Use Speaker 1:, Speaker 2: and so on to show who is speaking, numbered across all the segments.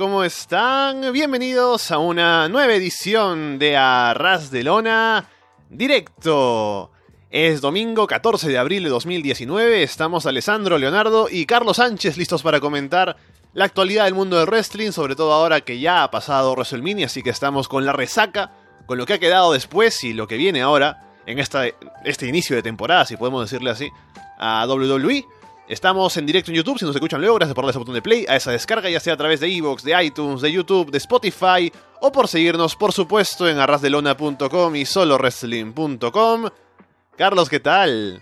Speaker 1: ¿cómo están? Bienvenidos a una nueva edición de Arras de Lona Directo. Es domingo 14 de abril de 2019, estamos Alessandro, Leonardo y Carlos Sánchez listos para comentar la actualidad del mundo del wrestling, sobre todo ahora que ya ha pasado WrestleMania, así que estamos con la resaca, con lo que ha quedado después y lo que viene ahora en este inicio de temporada, si podemos decirle así, a WWE. Estamos en directo en YouTube, si nos escuchan luego, gracias por darle ese botón de play, a esa descarga, ya sea a través de Evox, de iTunes, de YouTube, de Spotify, o por seguirnos, por supuesto, en arrasdelona.com y solowrestling.com. Carlos, ¿qué tal?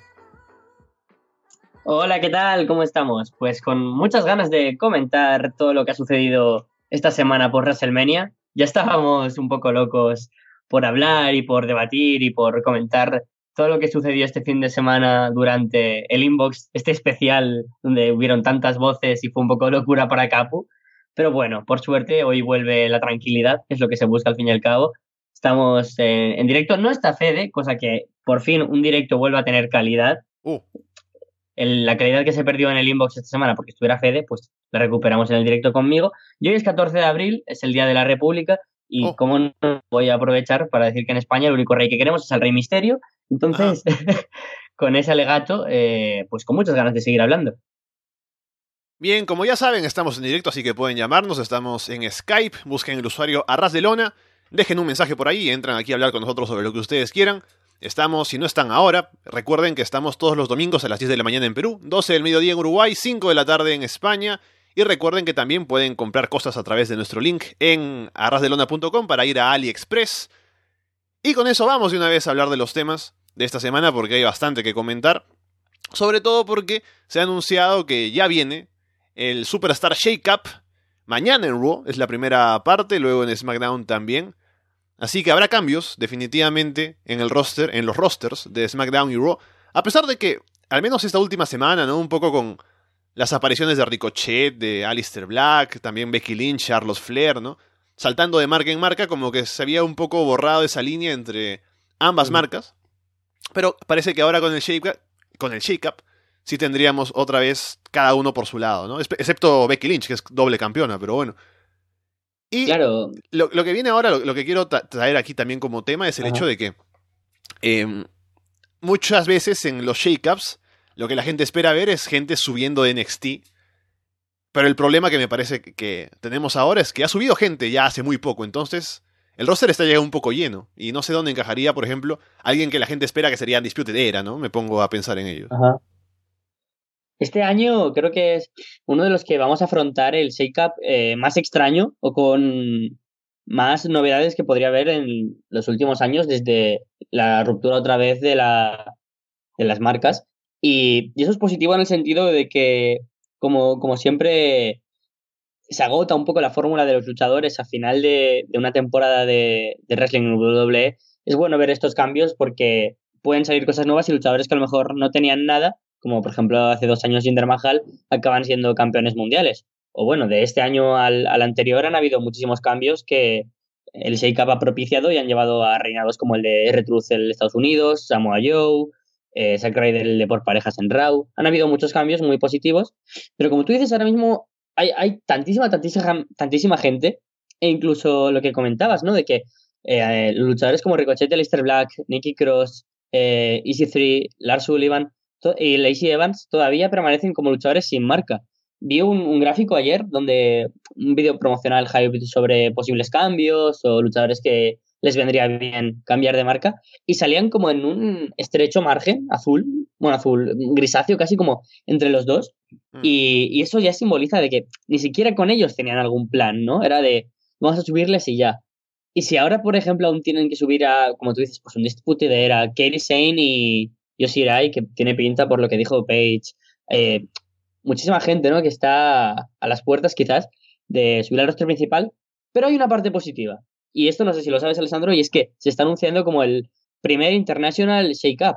Speaker 2: Hola, ¿qué tal? ¿Cómo estamos? Pues con muchas ganas de comentar todo lo que ha sucedido esta semana por WrestleMania. Ya estábamos un poco locos por hablar y por debatir y por comentar todo lo que sucedió este fin de semana durante el inbox, este especial donde hubieron tantas voces y fue un poco locura para Capu. Pero bueno, por suerte hoy vuelve la tranquilidad, que es lo que se busca al fin y al cabo. Estamos en, directo, no está Fede, cosa que por fin un directo vuelve a tener calidad.
Speaker 1: Uh.
Speaker 2: la calidad que se perdió en el inbox esta semana porque estuviera Fede, pues la recuperamos en el directo conmigo. Y hoy es 14 de abril, es el Día de la República, y
Speaker 1: Oh.
Speaker 2: como no voy a aprovechar para decir que en España el único rey que queremos es el Rey Misterio. Entonces, con ese alegato, eh, pues con muchas ganas de seguir hablando.
Speaker 1: Bien, como ya saben, estamos en directo, así que pueden llamarnos. Estamos en Skype, busquen el usuario Arras de Lona, dejen un mensaje por ahí y entran aquí a hablar con nosotros sobre lo que ustedes quieran. Estamos, si no están ahora, recuerden que estamos todos los domingos a las 10 de la mañana en Perú, 12 del mediodía en Uruguay, 5 de la tarde en España. Y recuerden que también pueden comprar cosas a través de nuestro link en arrasdelona.com para ir a AliExpress. Y con eso vamos de una vez a hablar de los temas de esta semana porque hay bastante que comentar. Sobre todo porque se ha anunciado que ya viene el Superstar Shake Up. Mañana en Raw es la primera parte, luego en SmackDown también. Así que habrá cambios, definitivamente, en el roster, en los rosters de SmackDown y Raw. A pesar de que, al menos esta última semana, ¿no? Un poco con las apariciones de Ricochet, de Alistair Black, también Becky Lynch, Charles Flair, ¿no? Saltando de marca en marca, como que se había un poco borrado esa línea entre ambas
Speaker 2: Mm.
Speaker 1: marcas. Pero parece que ahora con el Shake Up, con el Shake Up, sí tendríamos otra vez cada uno por su lado, ¿no? Excepto Becky Lynch, que es doble campeona, pero bueno. Y
Speaker 2: Claro,
Speaker 1: lo, lo que viene ahora, lo, lo que quiero tra- traer aquí también como tema es el
Speaker 2: Ajá.
Speaker 1: hecho de que em, muchas veces en los shake-ups lo que la gente espera ver es gente subiendo de NXT. Pero el problema que me parece que tenemos ahora es que ha subido gente ya hace muy poco, entonces el roster está ya un poco lleno. Y no sé dónde encajaría, por ejemplo, alguien que la gente espera que sería Undisputed Era, ¿no? Me pongo a pensar en ello.
Speaker 2: Ajá. Este año creo que es uno de los que vamos a afrontar el Shake Up eh, más extraño o con más novedades que podría haber en los últimos años desde la ruptura otra vez de, la, de las marcas. Y, y eso es positivo en el sentido de que, como, como siempre, se agota un poco la fórmula de los luchadores a final de, una temporada de, wrestling en WWE. Es bueno ver estos cambios porque pueden salir cosas nuevas y luchadores que a lo mejor no tenían nada como por ejemplo hace dos años Jinder Mahal, acaban siendo campeones mundiales. O bueno, de este año al, al anterior han habido muchísimos cambios que el Up ha propiciado y han llevado a reinados como el de R-Truth en Estados Unidos, Samoa Joe, eh, Zack Ryder el de por parejas en Raw. Han habido muchos cambios muy positivos, pero como tú dices, ahora mismo hay, hay tantísima, tantísima, tantísima gente, e incluso lo que comentabas, ¿no? De que eh, luchadores como Ricochet, Aleister Black, Nikki Cross, eh, EC3, Lars Sullivan, y Lacey Evans todavía permanecen como luchadores sin marca. Vi un, gráfico ayer donde un vídeo promocional sobre posibles cambios o luchadores que les vendría bien cambiar de marca y salían como en un estrecho margen azul, bueno, azul, grisáceo casi como entre los dos mm. y, y, eso ya simboliza de que ni siquiera con ellos tenían algún plan, ¿no? Era de vamos a subirles y ya. Y si ahora, por ejemplo, aún tienen que subir a, como tú dices, pues un dispute de era Katie Sane y Yoshirai, que tiene pinta por lo que dijo Page, eh, muchísima gente, ¿no? Que está a las puertas quizás de subir al roster principal, pero hay una parte positiva. Y esto no sé si lo sabes, Alessandro, y es que se está anunciando como el primer International Shake Up.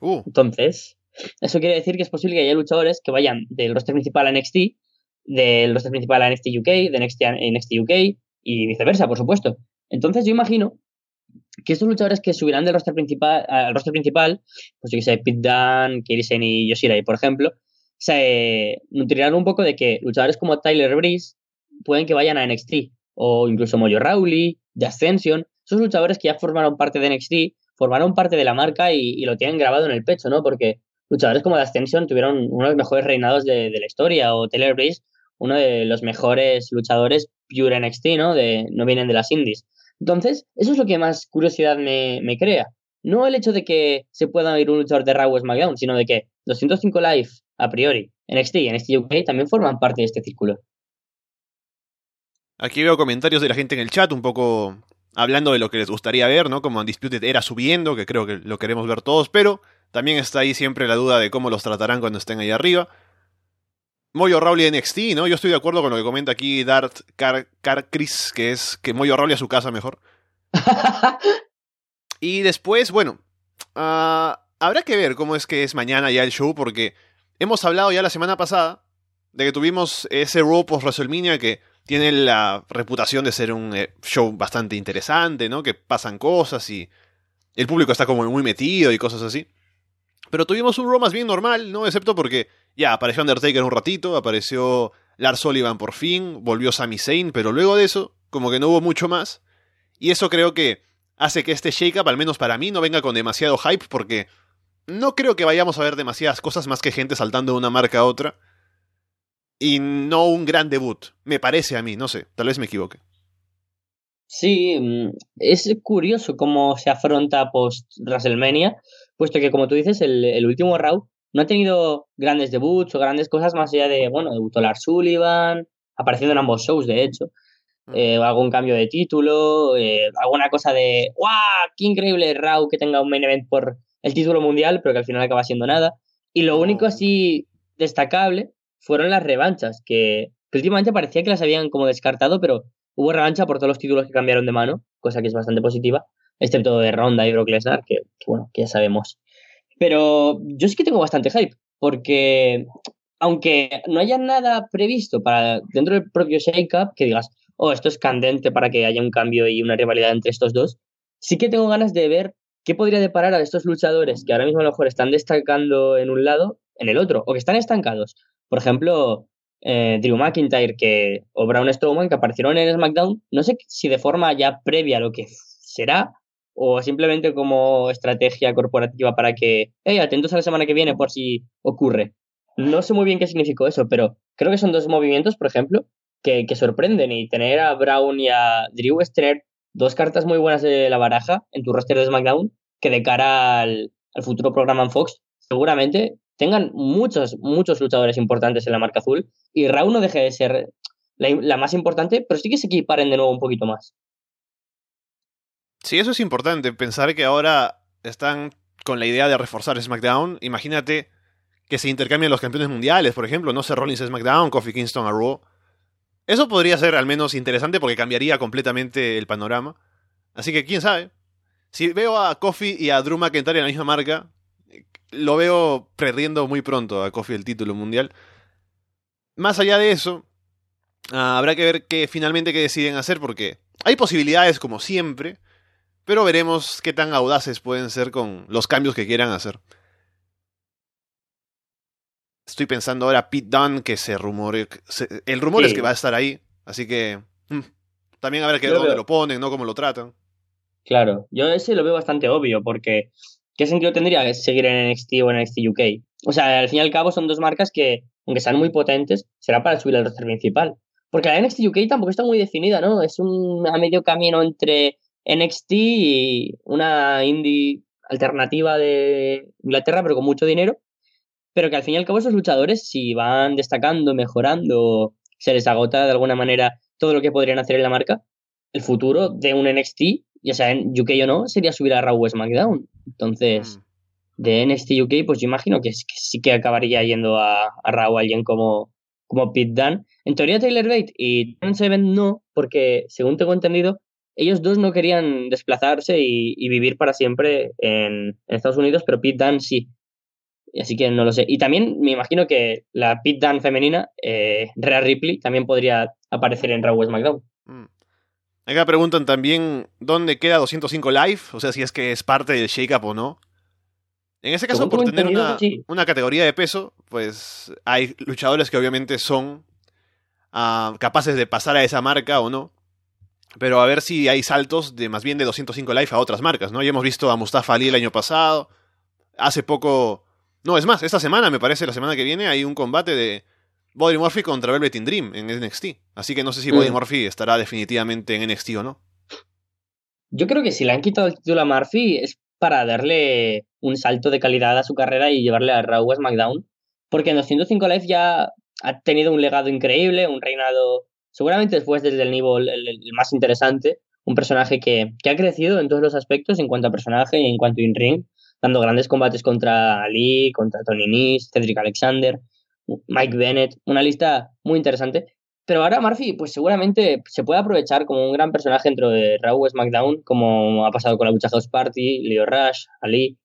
Speaker 1: Uh.
Speaker 2: Entonces, eso quiere decir que es posible que haya luchadores que vayan del roster principal a NXT, del roster principal a NXT UK, de NXT a NXT UK y viceversa, por supuesto. Entonces, yo imagino que estos luchadores que subirán del roster principal al roster principal, pues yo que sé, Pete Dunne, Kirisen y Yoshirai, por ejemplo, se nutrirán un poco de que luchadores como Tyler Breeze pueden que vayan a NXT. O incluso Mojo Rawley, The Ascension. Esos luchadores que ya formaron parte de NXT, formaron parte de la marca y, lo tienen grabado en el pecho, ¿no? Porque luchadores como The Ascension tuvieron uno de los mejores reinados de, la historia. O Taylor Breeze, uno de los mejores luchadores pure NXT, ¿no? De, no vienen de las indies. Entonces, eso es lo que más curiosidad me, me crea. No el hecho de que se pueda ir un luchador de Raw o SmackDown, sino de que 205 Live, a priori, NXT y NXT UK también forman parte de este círculo.
Speaker 1: Aquí veo comentarios de la gente en el chat un poco hablando de lo que les gustaría ver, ¿no? Como Undisputed era subiendo, que creo que lo queremos ver todos, pero también está ahí siempre la duda de cómo los tratarán cuando estén ahí arriba. Moyo Rawley NXT, ¿no? Yo estoy de acuerdo con lo que comenta aquí Dart Car, Chris, que es que Moyo Rawley a su casa mejor. y después, bueno, uh, habrá que ver cómo es que es mañana ya el show, porque hemos hablado ya la semana pasada de que tuvimos ese Raw post WrestleMania que tiene la reputación de ser un eh, show bastante interesante, ¿no? Que pasan cosas y el público está como muy metido y cosas así. Pero tuvimos un Raw más bien normal, ¿no? Excepto porque ya apareció Undertaker un ratito, apareció Lars Sullivan por fin, volvió Sami Zayn, pero luego de eso, como que no hubo mucho más. Y eso creo que hace que este shake-up, al menos para mí, no venga con demasiado hype porque no creo que vayamos a ver demasiadas cosas más que gente saltando de una marca a otra. Y no un gran debut, me parece a mí, no sé, tal vez me equivoque.
Speaker 2: Sí, mm, es curioso cómo se afronta post WrestleMania, puesto que como tú dices, el, último Raw no ha tenido grandes debuts o grandes cosas más allá de, bueno, debutó Lars Sullivan, apareciendo en ambos shows, de hecho, mm. eh, algún cambio de título, eh, alguna cosa de, ¡guau! ¡Qué increíble Raw que tenga un main event por el título mundial, pero que al final acaba siendo nada. Y lo único así destacable fueron las revanchas, que, últimamente parecía que las habían como descartado, pero hubo revancha por todos los títulos que cambiaron de mano, cosa que es bastante positiva, excepto de Ronda y Brock Lesnar, que, bueno, ya sabemos. Pero yo sí que tengo bastante hype, porque aunque no haya nada previsto para dentro del propio Shake Up, que digas, oh, esto es candente para que haya un cambio y una rivalidad entre estos dos, sí que tengo ganas de ver ¿Qué podría deparar a estos luchadores que ahora mismo a lo mejor están destacando en un lado, en el otro, o que están estancados? Por ejemplo, eh, Drew McIntyre que, o Braun Strowman que aparecieron en SmackDown, no sé si de forma ya previa a lo que será, o simplemente como estrategia corporativa para que, hey, atentos a la semana que viene por si ocurre. No sé muy bien qué significó eso, pero creo que son dos movimientos, por ejemplo, que, sorprenden y tener a Brown y a Drew es tener dos cartas muy buenas de la baraja en tu roster de SmackDown que de cara al, futuro programa en Fox seguramente tengan muchos, muchos luchadores importantes en la marca azul y Raw no deje de ser la, más importante, pero sí que se equiparen de nuevo un poquito más.
Speaker 1: Sí, eso es importante, pensar que ahora están con la idea de reforzar SmackDown. Imagínate que se intercambien los campeones mundiales, por ejemplo, no sé, Rollins a SmackDown, Kofi Kingston a Raw. Eso podría ser al menos interesante porque cambiaría completamente el panorama. Así que quién sabe. Si veo a Kofi y a Drew McIntyre en la misma marca, lo veo perdiendo muy pronto a Kofi el título mundial. Más allá de eso, ah, habrá que ver qué finalmente qué deciden hacer porque hay posibilidades como siempre, pero veremos qué tan audaces pueden ser con los cambios que quieran hacer. Estoy pensando ahora Pete Dunne, que se rumore. el rumor es que va a estar ahí. Así que. Mm, también habrá que ver dónde lo ponen, ¿no? Cómo lo tratan.
Speaker 2: Claro, yo ese lo veo bastante obvio, porque ¿qué sentido tendría seguir en NXT o en NXT UK? O sea, al fin y al cabo son dos marcas que, aunque sean muy potentes, será para subir al roster principal. Porque la NXT UK tampoco está muy definida, ¿no? Es un a medio camino entre NXT y una indie alternativa de Inglaterra, pero con mucho dinero. Pero que al fin y al cabo esos luchadores, si van destacando, mejorando, se les agota de alguna manera todo lo que podrían hacer en la marca, el futuro de un NXT, ya sea en UK o no, sería subir a Raw o SmackDown. Entonces, mm. de NXT UK, pues yo imagino que, sí que acabaría yendo a, a Raw alguien como, como Pete Dunne. En teoría, Taylor Bate y Dan Seven no, porque según tengo entendido, ellos dos no querían desplazarse y, vivir para siempre en, Estados Unidos, pero Pete Dunne sí. Así que no lo sé. Y también me imagino que la Pete Dunne femenina, eh, Rhea Ripley, también podría aparecer en Raw o SmackDown. Mm.
Speaker 1: Acá preguntan también dónde queda 205 Live, o sea, si es que es parte del shake-up o no. En ese caso, por tener una, una, categoría de peso, pues hay luchadores que obviamente son capaces de pasar a esa marca o no. Pero a ver si hay saltos de más bien de 205 Life a otras marcas, ¿no? Ya hemos visto a Mustafa Ali el año pasado. Hace poco. No, es más, esta semana, me parece, la semana que viene, hay un combate de Body Murphy contra Velvet in Dream en NXT. Así que no sé si Body mm. Murphy estará definitivamente en NXT o no.
Speaker 2: Yo creo que si le han quitado el título a Murphy es para darle un salto de calidad a su carrera y llevarle a Raw a SmackDown. Porque en 205 Live ya ha tenido un legado increíble, un reinado, seguramente después desde el nivel el, más interesante, un personaje que, que, ha crecido en todos los aspectos en cuanto a personaje y en cuanto a in-ring, dando grandes combates contra Ali, contra Tony Nese, Cedric Alexander, Mike Bennett, una lista muy interesante. Pero ahora Murphy, pues seguramente se puede aprovechar como un gran personaje dentro de Raw SmackDown, como ha pasado con la Lucha House Party, Leo Rush, Ali.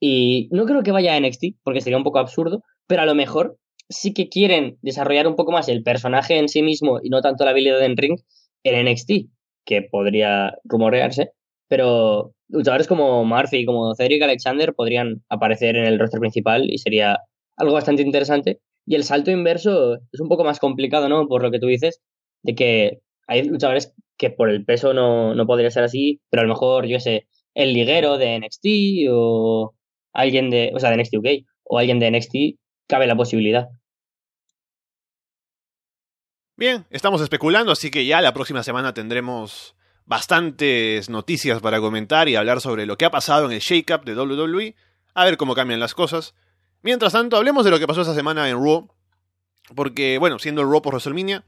Speaker 2: Y no creo que vaya a NXT, porque sería un poco absurdo, pero a lo mejor sí que quieren desarrollar un poco más el personaje en sí mismo y no tanto la habilidad en ring en NXT, que podría rumorearse, pero luchadores como Murphy como Cedric Alexander podrían aparecer en el roster principal y sería algo bastante interesante. Y el salto inverso es un poco más complicado, ¿no? Por lo que tú dices, de que hay luchadores que por el peso no, no podría ser así, pero a lo mejor, yo sé, el liguero de NXT o alguien de, o sea, de NXT UK o alguien de NXT cabe la posibilidad.
Speaker 1: Bien, estamos especulando, así que ya la próxima semana tendremos bastantes noticias para comentar y hablar sobre lo que ha pasado en el shake-up de WWE, a ver cómo cambian las cosas. Mientras tanto, hablemos de lo que pasó esta semana en Raw, porque, bueno, siendo el Raw por WrestleMania,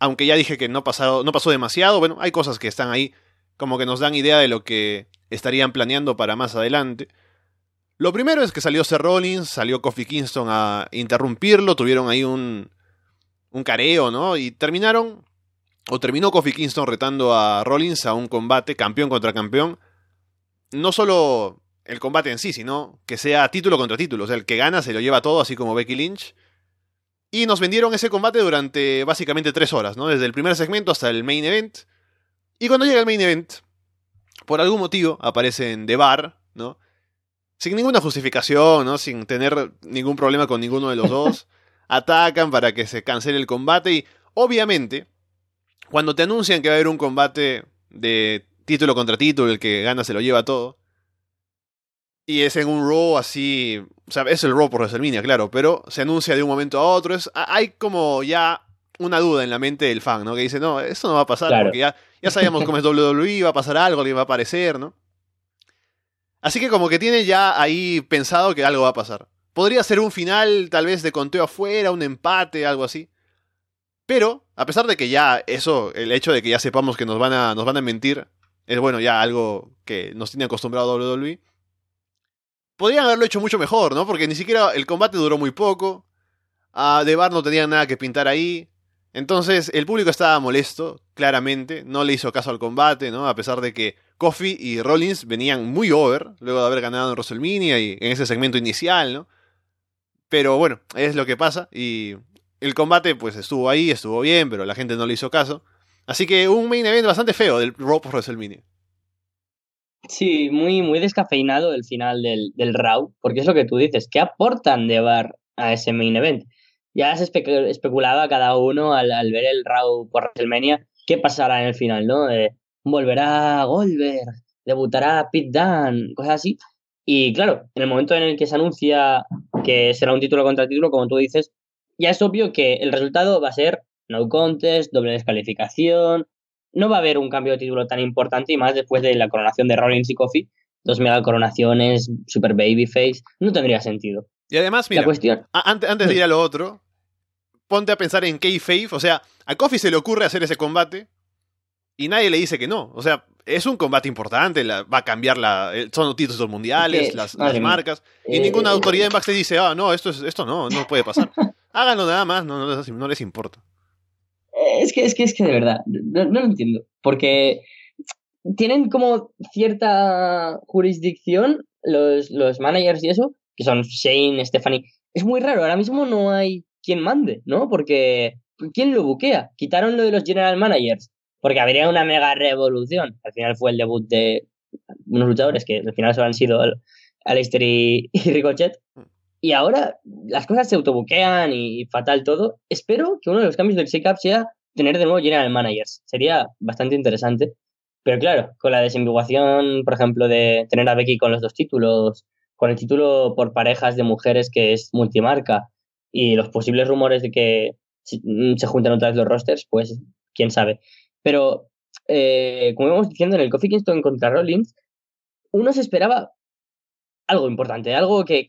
Speaker 1: aunque ya dije que no, pasado, no pasó demasiado, bueno, hay cosas que están ahí como que nos dan idea de lo que estarían planeando para más adelante. Lo primero es que salió Seth Rollins, salió Kofi Kingston a interrumpirlo, tuvieron ahí un, un careo, ¿no? Y terminaron, o terminó Kofi Kingston retando a Rollins a un combate campeón contra campeón. No solo el combate en sí, sino que sea título contra título. O sea, el que gana se lo lleva todo, así como Becky Lynch. Y nos vendieron ese combate durante básicamente tres horas, ¿no? Desde el primer segmento hasta el main event. Y cuando llega el main event, por algún motivo aparecen The Bar, ¿no? sin ninguna justificación, ¿no? Sin tener ningún problema con ninguno de los dos. Atacan para que se cancele el combate y obviamente cuando te anuncian que va a haber un combate de título contra título, el que gana se lo lleva todo. Y es en un Raw así, o sea, es el Raw por WrestleMania, claro, pero se anuncia de un momento a otro. Es, hay como ya una duda en la mente del fan, ¿no? Que dice, no, eso no va a pasar, porque ya, ya sabíamos cómo es WWE, va a pasar algo, le va a aparecer, ¿no? Así que como que tiene ya ahí pensado que algo va a pasar. Podría ser un final tal vez de conteo afuera, un empate, algo así. Pero, a pesar de que ya eso, el hecho de que ya sepamos que nos van a, nos van a mentir, es bueno, ya algo que nos tiene acostumbrado WWE. Podrían haberlo hecho mucho mejor, ¿no? Porque ni siquiera el combate duró muy poco. A Debar no tenía nada que pintar ahí. Entonces, el público estaba molesto, claramente. No le hizo caso al combate, ¿no? A pesar de que Kofi y Rollins venían muy over luego de haber ganado en WrestleMania y en ese segmento inicial, ¿no? Pero bueno, es lo que pasa y el combate pues estuvo ahí, estuvo bien, pero la gente no le hizo caso. Así que un main event bastante feo del Raw por WrestleMania.
Speaker 2: Sí, muy, muy descafeinado el final del, del Raw, porque es lo que tú dices, ¿qué aportan de bar a ese main event? Ya se especulaba cada uno al, al, ver el Raw por WrestleMania qué pasará en el final, ¿no? volverá Goldberg, debutará Pete Dunne, cosas así. Y claro, en el momento en el que se anuncia que será un título contra título, como tú dices, ya es obvio que el resultado va a ser no contest, doble descalificación. No va a haber un cambio de título tan importante y más después de la coronación de Rollins y Coffee. Dos mega coronaciones, super babyface. No tendría sentido.
Speaker 1: Y además, mira, cuestión... antes, antes de ir a lo otro, ponte a pensar en K-Faith. O sea, a Coffee se le ocurre hacer ese combate y nadie le dice que no. O sea, es un combate importante, va a cambiar la. Son títulos mundiales, las, marcas. y eh, ninguna autoridad en backstage dice, ah, no, esto, es, esto no, no puede pasar. Háganlo nada más, no, no, les importa.
Speaker 2: Es que, es que, es que de verdad, no, lo entiendo. Porque tienen como cierta jurisdicción los, los managers y eso, que son Shane, Stephanie. Es muy raro, ahora mismo no hay quien mande, ¿no? Porque ¿quién lo buquea? Quitaron lo de los general managers porque habría una mega revolución. Al final fue el debut de unos luchadores que al final solo han sido Aleister y, Ricochet. Mm. Y ahora las cosas se autobuquean y fatal todo. Espero que uno de los cambios del shake-up sea tener de nuevo general managers. Sería bastante interesante. Pero claro, con la desambiguación, por ejemplo, de tener a Becky con los dos títulos, con el título por parejas de mujeres que es multimarca y los posibles rumores de que mm, se juntan otra vez los rosters, pues quién sabe. Pero, eh, como íbamos diciendo, en el Coffee Kingston contra Rollins, uno se esperaba algo importante, algo que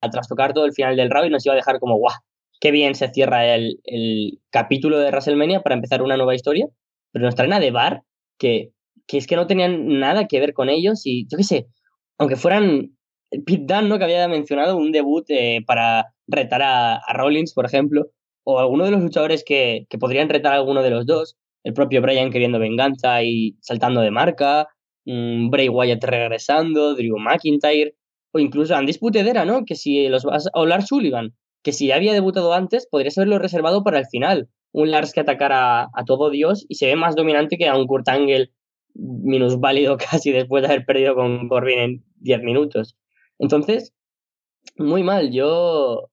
Speaker 2: a trastocar todo el final del round nos iba a dejar como, guau, qué bien se cierra el, el capítulo de WrestleMania para empezar una nueva historia, pero nos traen a The Bar, que, que es que no tenían nada que ver con ellos y yo qué sé, aunque fueran Pete Dunne, ¿no? que había mencionado un debut eh, para retar a, Rollins, por ejemplo, o alguno de los luchadores que, que podrían retar a alguno de los dos, el propio Brian queriendo venganza y saltando de marca, um, Bray Wyatt regresando, Drew McIntyre, o incluso Andy Sputedera, ¿no? Que si los vas a hablar Sullivan, que si había debutado antes, podrías haberlo reservado para el final. Un Lars que atacara a, todo Dios y se ve más dominante que a un Kurt Angle minusválido casi después de haber perdido con Corbin en 10 minutos. Entonces, muy mal. Yo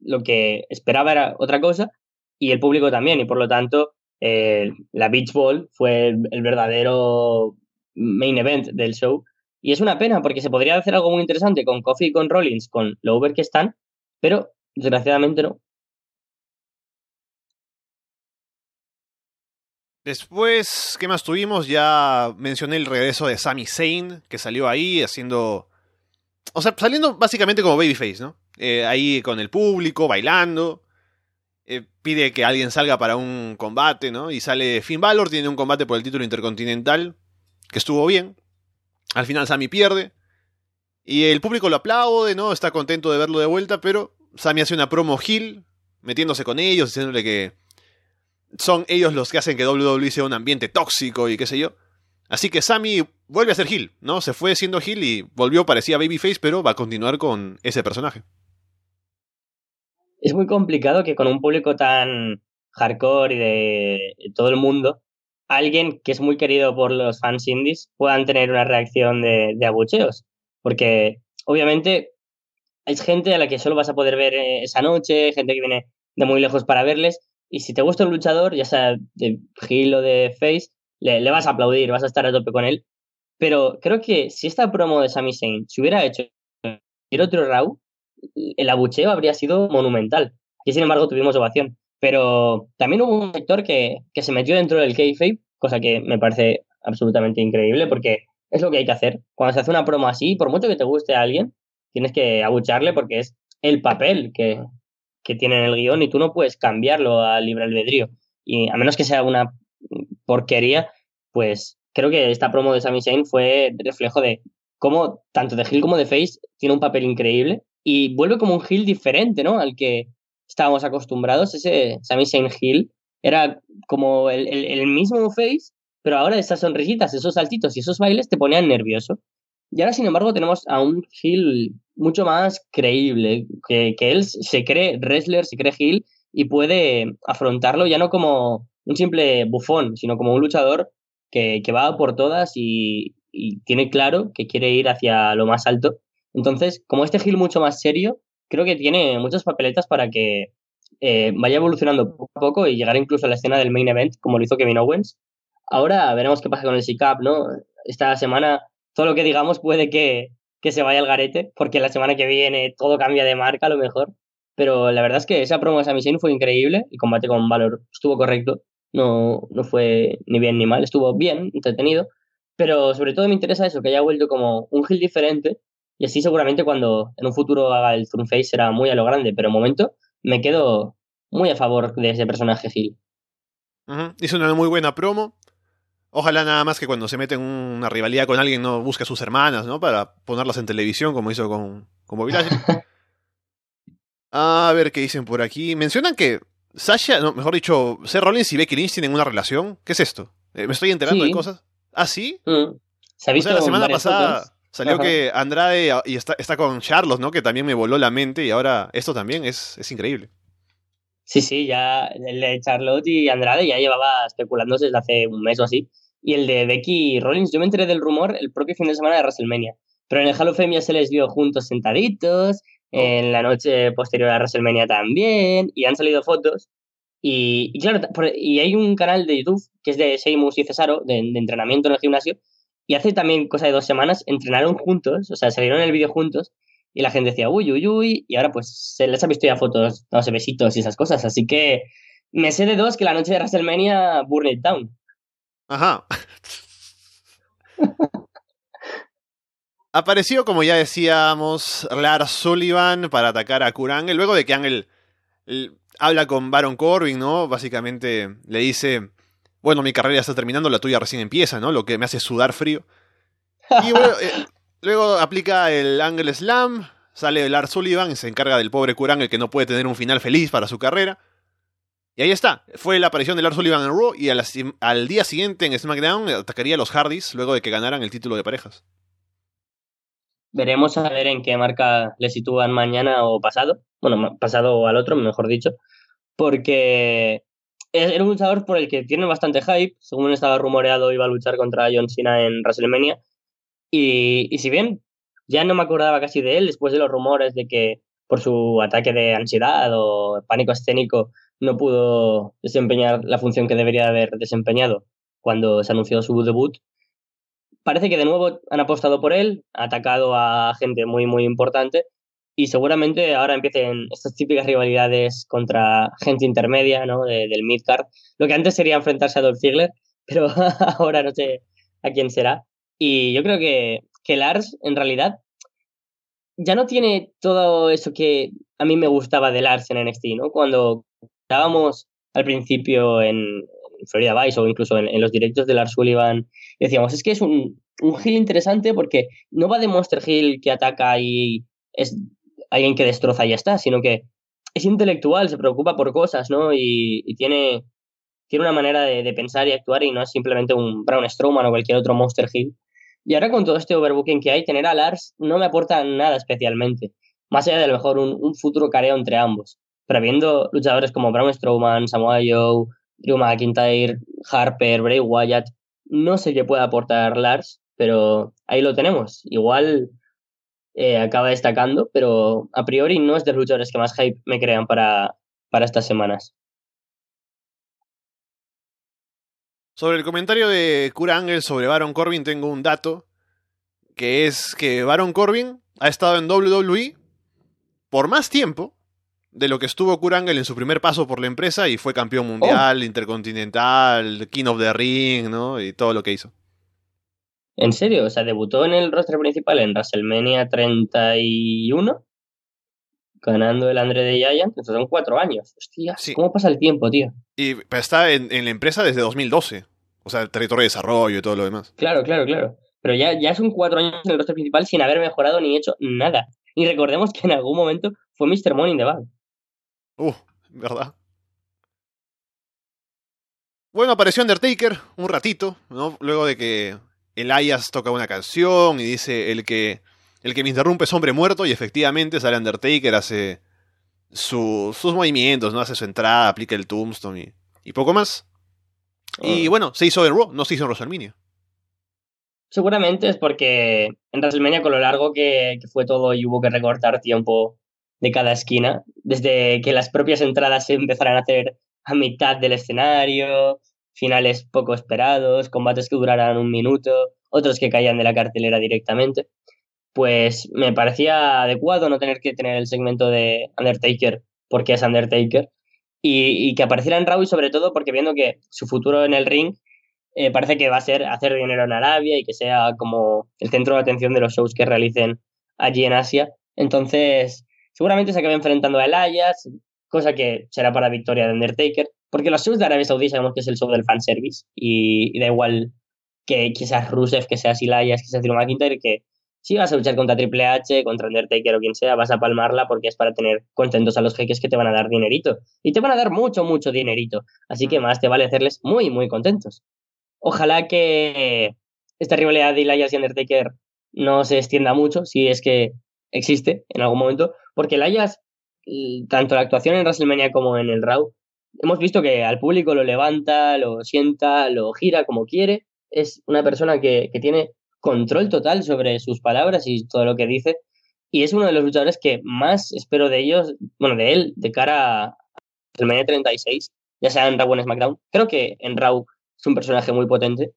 Speaker 2: lo que esperaba era otra cosa y el público también, y por lo tanto, eh, la Beach Ball fue el, verdadero main event del show. Y es una pena porque se podría hacer algo muy interesante con Coffee y con Rollins, con lo over que están, pero desgraciadamente no.
Speaker 1: Después, ¿qué más tuvimos? Ya mencioné el regreso de Sami Zayn, que salió ahí haciendo o sea, saliendo básicamente como Babyface, ¿no? Eh, ahí con el público, bailando. Eh, pide que alguien salga para un combate, ¿no? Y sale Finn Balor, tiene un combate por el título intercontinental, que estuvo bien. Al final Sami pierde. Y el público lo aplaude, ¿no? Está contento de verlo de vuelta, pero Sami hace una promo heel, metiéndose con ellos, diciéndole que son ellos los que hacen que WWE sea un ambiente tóxico y qué sé yo. Así que Sammy vuelve a ser Hill, ¿no? Se fue siendo Hill y volvió, parecía Babyface, pero va a continuar con ese personaje.
Speaker 2: Es muy complicado que con un público tan hardcore y de todo el mundo, alguien que es muy querido por los fans indies puedan tener una reacción de, abucheos. Porque obviamente hay gente a la que solo vas a poder ver eh, esa noche, gente que viene de muy lejos para verles. Y si te gusta un luchador, ya sea de Hill o de Face, le, vas a aplaudir, vas a estar a tope con él. Pero creo que si esta promo de Sami Zayn se hubiera hecho en otro Raw, el abucheo habría sido monumental. Y sin embargo tuvimos ovación. Pero también hubo un sector que, que se metió dentro del kayfabe, cosa que me parece absolutamente increíble porque es lo que hay que hacer. Cuando se hace una promo así, por mucho que te guste a alguien, tienes que abucharle porque es el papel que, que tiene en el guion y tú no puedes cambiarlo a libre albedrío. Y a menos que sea una porquería, pues creo que esta promo de Sami Zayn fue reflejo de cómo tanto de Hill como de Face tiene un papel increíble y vuelve como un Hill diferente, ¿no? Al que estábamos acostumbrados. Ese Sami Zayn Hill era como el, el, el mismo Face, pero ahora esas sonrisitas, esos saltitos y esos bailes te ponían nervioso. Y ahora, sin embargo, tenemos a un Hill mucho más creíble, que, que él se cree wrestler, se cree Hill y puede afrontarlo ya no como un simple bufón, sino como un luchador que, que va por todas y, y, tiene claro que quiere ir hacia lo más alto. Entonces, como este Gil mucho más serio, creo que tiene muchas papeletas para que eh, vaya evolucionando poco a poco y llegar incluso a la escena del main event, como lo hizo Kevin Owens. Ahora veremos qué pasa con el SICAP, ¿no? Esta semana, todo lo que digamos puede que, que se vaya al garete, porque la semana que viene todo cambia de marca a lo mejor. Pero la verdad es que esa promo de Sami Zayn fue increíble, y combate con valor estuvo correcto no, no fue ni bien ni mal, estuvo bien, entretenido, pero sobre todo me interesa eso, que haya vuelto como un Hill diferente y así seguramente cuando en un futuro haga el Face será muy a lo grande, pero de momento me quedo muy a favor de ese personaje Hill.
Speaker 1: Uh -huh. Hizo una muy buena promo. Ojalá nada más que cuando se mete en una rivalidad con alguien no busque a sus hermanas, ¿no? Para ponerlas en televisión como hizo con, con Bobby a ver qué dicen por aquí. Mencionan que Sasha, no, mejor dicho, Seth Rollins y Becky Lynch tienen una relación. ¿Qué es esto? Eh, ¿Me estoy enterando
Speaker 2: Sí.
Speaker 1: de cosas? ¿Ah, sí?
Speaker 2: Mm. Se ha
Speaker 1: O
Speaker 2: visto
Speaker 1: sea, la
Speaker 2: en
Speaker 1: semana pasada
Speaker 2: fotos.
Speaker 1: Salió
Speaker 2: Ajá.
Speaker 1: que Andrade y está, está con Charlos, ¿no? Que también me voló la mente y ahora esto también es, es increíble.
Speaker 2: Sí, sí, ya el de Charlotte y Andrade ya llevaba especulándose desde hace un mes o así. Y el de Becky y Rollins, yo me enteré del rumor el propio fin de semana de WrestleMania. Pero en el Hall of Fame ya se les vio juntos sentaditos,
Speaker 1: Oh.
Speaker 2: en la noche posterior a WrestleMania también, y han salido fotos. Y, claro, y hay un canal de YouTube que es de Seimus y Cesaro, de, entrenamiento en el gimnasio, y hace también cosa de dos semanas entrenaron juntos, o sea, salieron el vídeo juntos, y la gente decía, uy, uy, uy, y ahora pues se les ha visto ya fotos, dándose besitos y esas cosas, así que me sé de dos que la noche de WrestleMania burn it down.
Speaker 1: Ajá. Apareció, como ya decíamos, Lars Sullivan para atacar a Kurangel, luego de que Angel habla con Baron Corbin, ¿no? Básicamente le dice, bueno, mi carrera ya está terminando, la tuya recién empieza, ¿no? Lo que me hace sudar frío. Y eh, luego aplica el Angle Slam, sale Lars Sullivan y se encarga del pobre Kurangel que no puede tener un final feliz para su carrera. Y ahí está, fue la aparición de Lars Sullivan en Raw y al día siguiente en SmackDown atacaría a los Hardys luego de que ganaran el título de parejas.
Speaker 2: Veremos a ver en qué marca le sitúan mañana o pasado. Bueno, pasado o al otro, mejor dicho. Porque era un luchador por el que tiene bastante hype. Según estaba rumoreado, iba a luchar contra John Cena en WrestleMania. Y, y si bien ya no me acordaba casi de él, después de los rumores de que por su ataque de ansiedad o pánico escénico no pudo desempeñar la función que debería haber desempeñado cuando se anunció su debut, parece que de nuevo han apostado por él, ha atacado a gente muy, muy importante y seguramente ahora empiecen estas típicas rivalidades contra gente intermedia, ¿no? del midcard. Lo que antes sería enfrentarse a Dolph Ziggler, pero ahora no sé a quién será. Y yo creo que, que Lars, en realidad, ya no tiene todo eso que a mí me gustaba de Lars en NXT, ¿no? Cuando estábamos al principio en, Florida Vice o incluso en, los directos de Lars Sullivan, decíamos, es que es un, un Hill interesante porque no va de Monster Hill que ataca y es alguien que destroza y ya está, sino que es intelectual, se preocupa por cosas, ¿no? Y, tiene, tiene una manera de, pensar y actuar y no es simplemente un Brown Strowman o cualquier otro Monster Hill. Y ahora con todo este overbooking que hay, tener a Lars no me aporta nada especialmente, más allá de a lo mejor un, futuro careo entre ambos. Pero viendo luchadores como Braun Strowman, Samoa Joe, Drew McIntyre, Harper, Bray Wyatt, no sé qué puede aportar Lars, pero ahí lo tenemos. Igual eh, acaba destacando, pero a priori no es de los luchadores que más hype me crean para, para estas semanas.
Speaker 1: Sobre el comentario de Kurt Angle sobre Baron Corbin, tengo un dato, que es que Baron Corbin ha estado en WWE por más tiempo de lo que estuvo Kurangel en su primer paso por la empresa y fue campeón mundial, oh. intercontinental, King of the Ring, ¿no? Y todo lo que hizo.
Speaker 2: ¿En serio? O sea, debutó en el roster principal en WrestleMania 31, ganando el Andre de Giant. Entonces son cuatro años. Hostia, ¿cómo pasa el tiempo, tío?
Speaker 1: Y está en, la empresa desde 2012. O sea, el territorio de desarrollo y todo lo demás.
Speaker 2: Claro, claro, claro. Pero ya, ya son cuatro años en el roster principal sin haber mejorado ni hecho nada. Y recordemos que en algún momento fue Mr. Money in the Bank.
Speaker 1: Uh, ¿verdad? Bueno, apareció Undertaker un ratito, ¿no? Luego de que Elias toca una canción y dice el que el que me interrumpe es hombre muerto y efectivamente sale Undertaker, hace sus movimientos, ¿no? Hace su entrada, aplica el tombstone y, poco más. Y bueno, se hizo en Raw, no se hizo en WrestleMania.
Speaker 2: Seguramente es porque en WrestleMania con lo largo que, que fue todo y hubo que recortar tiempo de cada esquina, desde que las propias entradas se empezaran a hacer a mitad del escenario, finales poco esperados, combates que duraran un minuto, otros que caían de la cartelera directamente, pues me parecía adecuado no tener que tener el segmento de Undertaker porque es Undertaker y, que apareciera en Raw y sobre todo porque viendo que su futuro en el ring eh, parece que va a ser hacer dinero en Arabia y que sea como el centro de atención de los shows que realicen allí en Asia. Entonces, Seguramente se acabe enfrentando a Elias, cosa que será para victoria de Undertaker, porque los shows de Arabia Saudí sabemos que es el show del fanservice y, y da igual que, que seas Rusev, que seas Elias, que seas Drew McIntyre, que si vas a luchar contra Triple H, contra Undertaker o quien sea, vas a palmarla porque es para tener contentos a los jeques que te van a dar dinerito. Y te van a dar mucho, mucho dinerito. Así que más te vale hacerles muy, muy contentos. Ojalá que esta rivalidad de Elias y Undertaker no se extienda mucho, si es que existe en algún momento, porque el Ayas, tanto la actuación en WrestleMania como en el Raw, hemos visto que al público lo levanta, lo sienta, lo gira como quiere. Es una persona que, que tiene control total sobre sus palabras y todo lo que dice. Y es uno de los luchadores que más espero de ellos, bueno, de él, de cara a WrestleMania 36, ya sea en Raw o en SmackDown. Creo que en Raw es un personaje muy potente,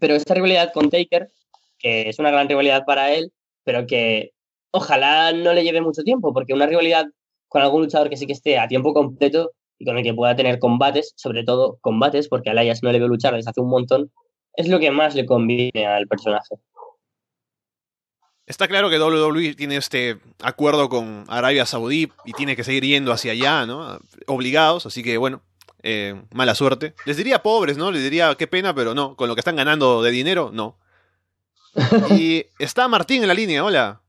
Speaker 2: pero esta rivalidad con Taker, que es una gran rivalidad para él, pero que ojalá no le lleve mucho tiempo, porque una rivalidad con algún luchador que sí que esté a tiempo completo y con el que pueda tener combates, sobre todo combates, porque a Elias no le veo luchar desde hace un montón, es lo que más le conviene al personaje.
Speaker 1: Está claro que WWE tiene este acuerdo con Arabia Saudí y tiene que seguir yendo hacia allá, ¿no? Obligados, así que bueno, eh, mala suerte. Les diría pobres, ¿no? Les diría qué pena, pero no, con lo que están ganando de dinero, no. Y está Martín en la línea, hola.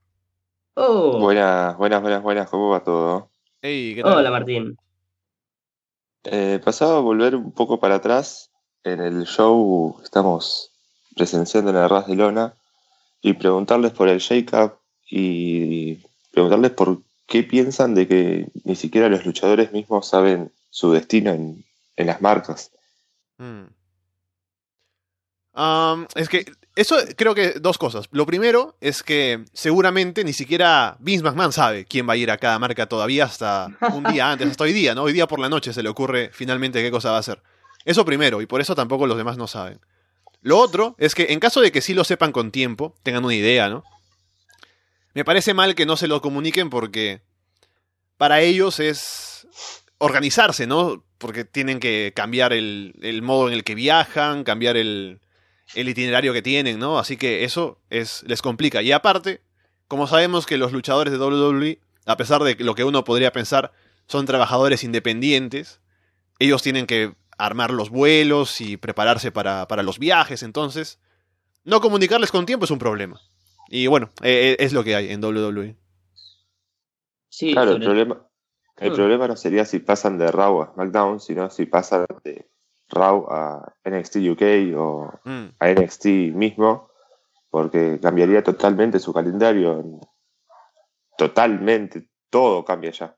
Speaker 3: Oh. Buenas, buenas, buenas, buenas, ¿cómo va todo?
Speaker 1: Hey, ¿qué tal?
Speaker 2: Hola Martín.
Speaker 3: Eh, pasaba a volver un poco para atrás. En el show estamos presenciando en la Ras de Lona y preguntarles por el shake-up y preguntarles por qué piensan de que ni siquiera los luchadores mismos saben su destino en, las marcas.
Speaker 1: Mm. es que eso creo que dos cosas. Lo primero es que seguramente ni siquiera Vince McMahon sabe quién va a ir a cada marca todavía hasta un día antes, hasta hoy día, ¿no? Hoy día por la noche se le ocurre finalmente qué cosa va a hacer. Eso primero, y por eso tampoco los demás no saben. Lo otro es que en caso de que sí lo sepan con tiempo, tengan una idea, ¿no? Me parece mal que no se lo comuniquen porque para ellos es organizarse, ¿no? Porque tienen que cambiar el, modo en el que viajan, cambiar el, el, itinerario que tienen, ¿no? Así que eso es, les complica. Y aparte, como sabemos que los luchadores de WWE, a pesar de lo que uno podría pensar, son trabajadores independientes, ellos tienen que armar los vuelos y prepararse para, los viajes, entonces no comunicarles con tiempo es un problema. Y bueno, eh, eh, es lo que hay en WWE.
Speaker 3: Sí, claro, el problema, el problema no sería si pasan de Raw a SmackDown, sino si pasan de Raw a NXT UK o mm. a NXT mismo, porque cambiaría totalmente su calendario. Totalmente, todo cambia ya.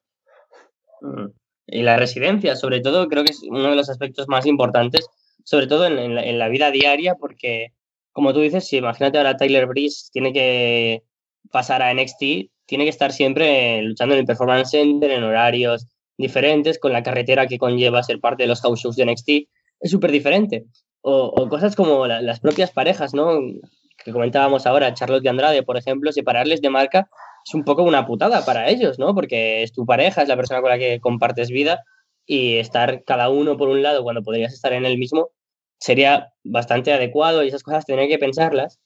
Speaker 2: Mm. Y la residencia, sobre todo, creo que es uno de los aspectos más importantes, sobre todo en, la, vida diaria, porque, como tú dices, si imagínate ahora Tyler Breeze tiene que pasar a NXT, tiene que estar siempre luchando en el Performance Center, en horarios diferentes, con la carretera que conlleva ser parte de los house shows de NXT, es súper diferente. O, cosas como las propias parejas, ¿no? Que comentábamos ahora, Charlotte y Andrade, por ejemplo, separarles de marca es un poco una putada para ellos, ¿no? Porque es tu pareja, es la persona con la que compartes vida y estar cada uno por un lado cuando podrías estar en el mismo sería bastante adecuado y esas cosas tendría que pensarlas.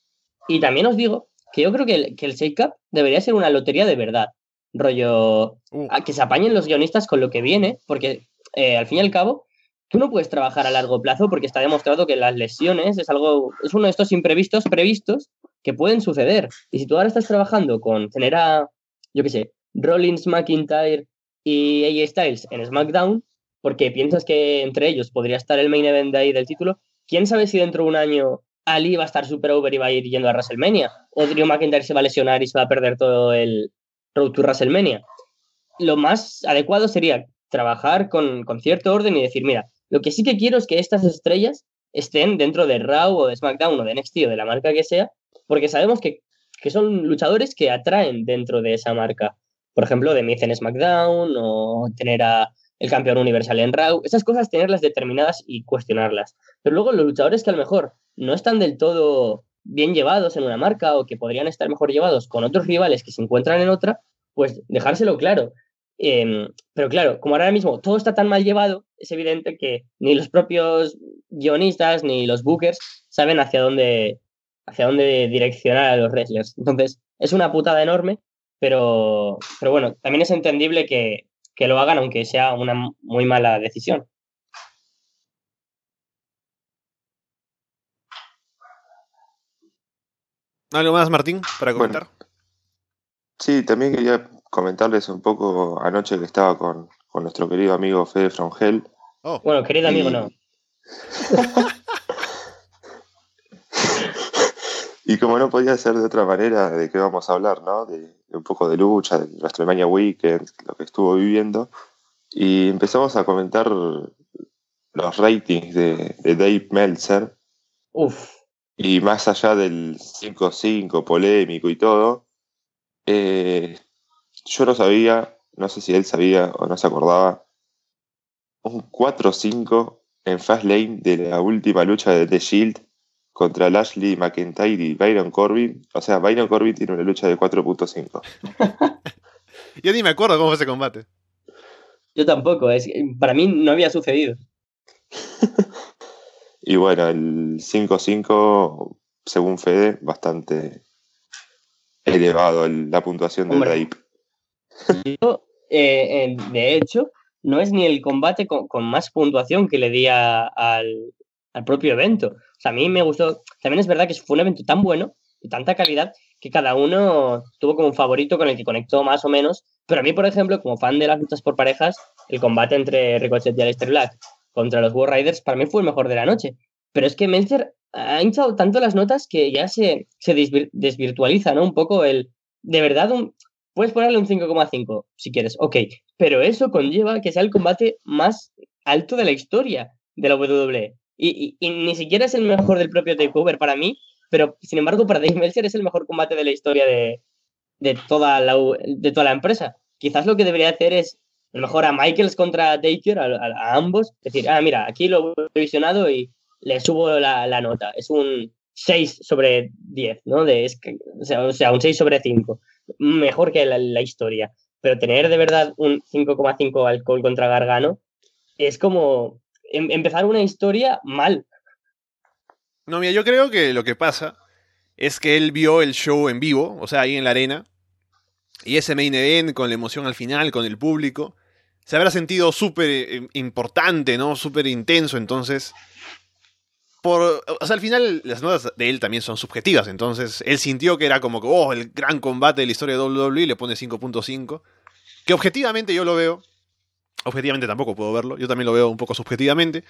Speaker 2: Y también os digo que yo creo que el, que el Shake Up debería ser una lotería de verdad. Rollo, uh. a que se apañen los guionistas con lo que viene, porque eh, al fin y al cabo, tú no puedes trabajar a largo plazo porque está demostrado que las lesiones es algo, es uno de estos imprevistos previstos que pueden suceder. Y si tú ahora estás trabajando con tener a, yo qué sé, Rollins, McIntyre y AJ Styles en SmackDown, porque piensas que entre ellos podría estar el main event de ahí del título, ¿quién sabe si dentro de un año Ali va a estar super over y va a ir yendo a WrestleMania? ¿O Drew McIntyre se va a lesionar y se va a perder todo el Road to WrestleMania? Lo más adecuado sería trabajar con, con cierto orden y decir, mira, lo que sí que quiero es que estas estrellas estén dentro de Raw o de SmackDown o de NXT o de la marca que sea porque sabemos que, son luchadores que atraen dentro de esa marca. Por ejemplo, de Miz en SmackDown o tener a el campeón universal en Raw. Esas cosas tenerlas determinadas y cuestionarlas. Pero luego los luchadores que a lo mejor no están del todo bien llevados en una marca o que podrían estar mejor llevados con otros rivales que se encuentran en otra, pues dejárselo claro. Em, pero claro, como ahora mismo todo está tan mal llevado, es evidente que ni los propios guionistas ni los bookers saben hacia dónde, hacia dónde direccionar a los wrestlers. Entonces, es una putada enorme, pero, pero bueno, también es entendible que, lo hagan, aunque sea una muy mala decisión.
Speaker 1: ¿Algo más, Martín, para comentar?
Speaker 3: Sí, también quería comentarles un poco anoche que estaba con, nuestro querido amigo Fede Frongel.
Speaker 2: Oh. Bueno, querido amigo, no.
Speaker 3: Y como no podía ser de otra manera, ¿de qué vamos a hablar? ¿no? De, un poco de lucha, de WrestleMania Weekend, lo que estuvo viviendo. Y empezamos a comentar los ratings de, Dave Meltzer.
Speaker 2: Uf.
Speaker 3: Y más allá del 5-5 polémico y todo, eh, yo no sabía, no sé si él sabía o no se acordaba, un 4-5 en Fastlane de la última lucha de The Shield contra Lashley McIntyre y Byron Corbin. O sea, Byron Corbin tiene una lucha de 4.5.
Speaker 1: Yo ni me acuerdo cómo fue ese combate.
Speaker 2: Yo tampoco, es, para mí no había sucedido.
Speaker 3: y bueno, el 5-5, según Fede, bastante elevado la puntuación.
Speaker 2: Yo, eh, de hecho, no es ni el combate con, más puntuación que le di al, al, propio evento. O sea, a mí me gustó. También es verdad que fue un evento tan bueno, y tanta calidad, que cada uno tuvo como un favorito con el que conectó más o menos. Pero a mí, por ejemplo, como fan de las luchas por parejas, el combate entre Ricochet y Aleister Black contra los War Riders para mí fue el mejor de la noche. Pero es que Meltzer ha hinchado tanto las notas que ya se, desvirtualiza, ¿no? Un poco el... De verdad, un, puedes ponerle un 5,5 si quieres, ok. Pero eso conlleva que sea el combate más alto de la historia de la WWE. Y, ni siquiera es el mejor del propio Takeover para mí, pero sin embargo para Dave Meltzer es el mejor combate de la historia de, de, toda, la, de toda la empresa. Quizás lo que debería hacer es a lo mejor a Michaels contra Taker, a, ambos, decir, ah, mira, aquí lo he visionado y le subo la, nota. Es un 6 sobre 10, ¿no? De, o, sea, un 6 sobre 5. Mejor que la, historia. Pero tener de verdad un 5,5 alcohol contra Gargano es como em, empezar una historia mal.
Speaker 1: No, mira, yo creo que lo que pasa es que él vio el show en vivo, o sea, ahí en la arena, y ese main event con la emoción al final, con el público, se habrá sentido súper eh, importante, ¿no? Súper intenso, entonces por, o sea, al final las notas de él también son subjetivas, entonces él sintió que era como que, oh, el gran combate de la historia de WWE, le pone 5.5, que objetivamente yo lo veo, objetivamente tampoco puedo verlo, yo también lo veo un poco subjetivamente.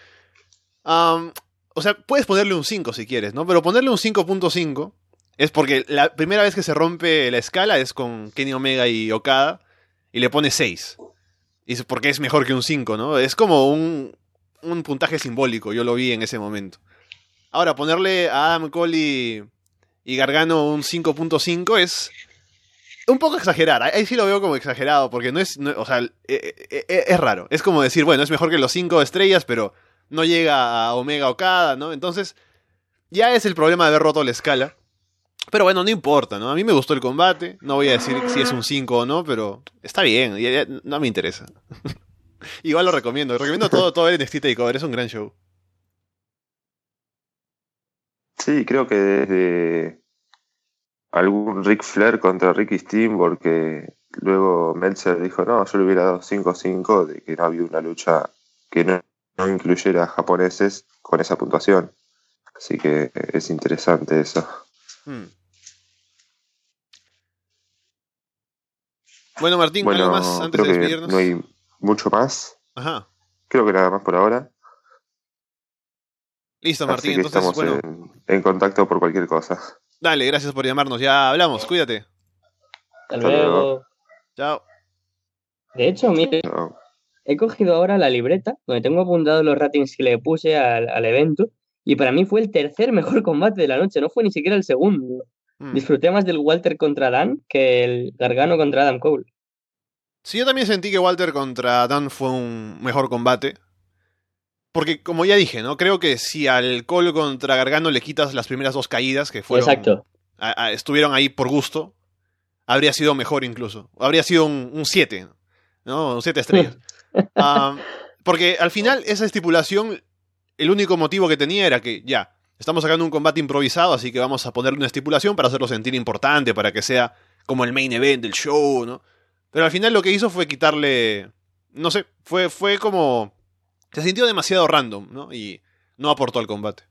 Speaker 1: o sea, puedes ponerle un 5 si quieres, ¿no? Pero ponerle un 5.5 es porque la primera vez que se rompe la escala es con Kenny Omega y Okada y le pone 6. Y es porque es mejor que un 5, ¿no? Es como un, un puntaje simbólico, yo lo vi en ese momento. Ahora, ponerle a Adam Cole y, Gargano un 5.5 es un poco exagerar. Ahí sí lo veo como exagerado, porque no es. o sea, e, e, e, es, raro. Es como decir, bueno, es mejor que los 5 estrellas, pero no llega a Omega Okada, ¿no? Entonces, ya es el problema de haber roto la escala. Pero bueno, no importa, ¿no? A mí me gustó el combate. No voy a decir si es un 5 o no, pero está bien. no me interesa. Igual lo recomiendo. Recomiendo todo, todo el NXT Takeover. Es un gran show.
Speaker 3: Sí, creo que desde algún Rick Flair contra Ricky Steamboat que luego Meltzer dijo, no, yo le hubiera dado 5-5 de que no había una lucha que no, incluyera japoneses con esa puntuación. Así que es interesante eso. Hmm.
Speaker 1: Bueno, Martín,
Speaker 3: algo
Speaker 1: más antes de despedirnos?
Speaker 3: No hay mucho más.
Speaker 1: Ajá.
Speaker 3: Creo que nada más por ahora.
Speaker 1: Listo, Martín. Entonces,
Speaker 3: estamos
Speaker 1: bueno.
Speaker 3: En, contacto por cualquier cosa.
Speaker 1: Dale, gracias por llamarnos. Ya hablamos, cuídate.
Speaker 2: Hasta luego.
Speaker 1: Chao.
Speaker 2: De hecho, mire, he cogido ahora la libreta donde tengo apuntado los ratings que le puse al, evento y para mí fue el tercer mejor combate de la noche, no fue ni siquiera el segundo. Hmm. Disfruté más del Walter contra Dan que el Gargano contra Adam Cole.
Speaker 1: Sí, yo también sentí que Walter contra Dan fue un mejor combate. Porque, como ya dije, ¿no? Creo que si al Cole contra Gargano le quitas las primeras dos caídas que fueron.
Speaker 2: Exacto.
Speaker 1: estuvieron ahí por gusto, habría sido mejor incluso. Habría sido un 7, ¿no? Un 7 estrellas. Porque al final, esa estipulación, el único motivo que tenía era que, ya, estamos sacando un combate improvisado, así que vamos a ponerle una estipulación para hacerlo sentir importante, para que sea como el main event del show, ¿no? Pero al final lo que hizo fue quitarle. No sé, fue, fue como se sintió demasiado random, ¿no? Y no aportó al combate.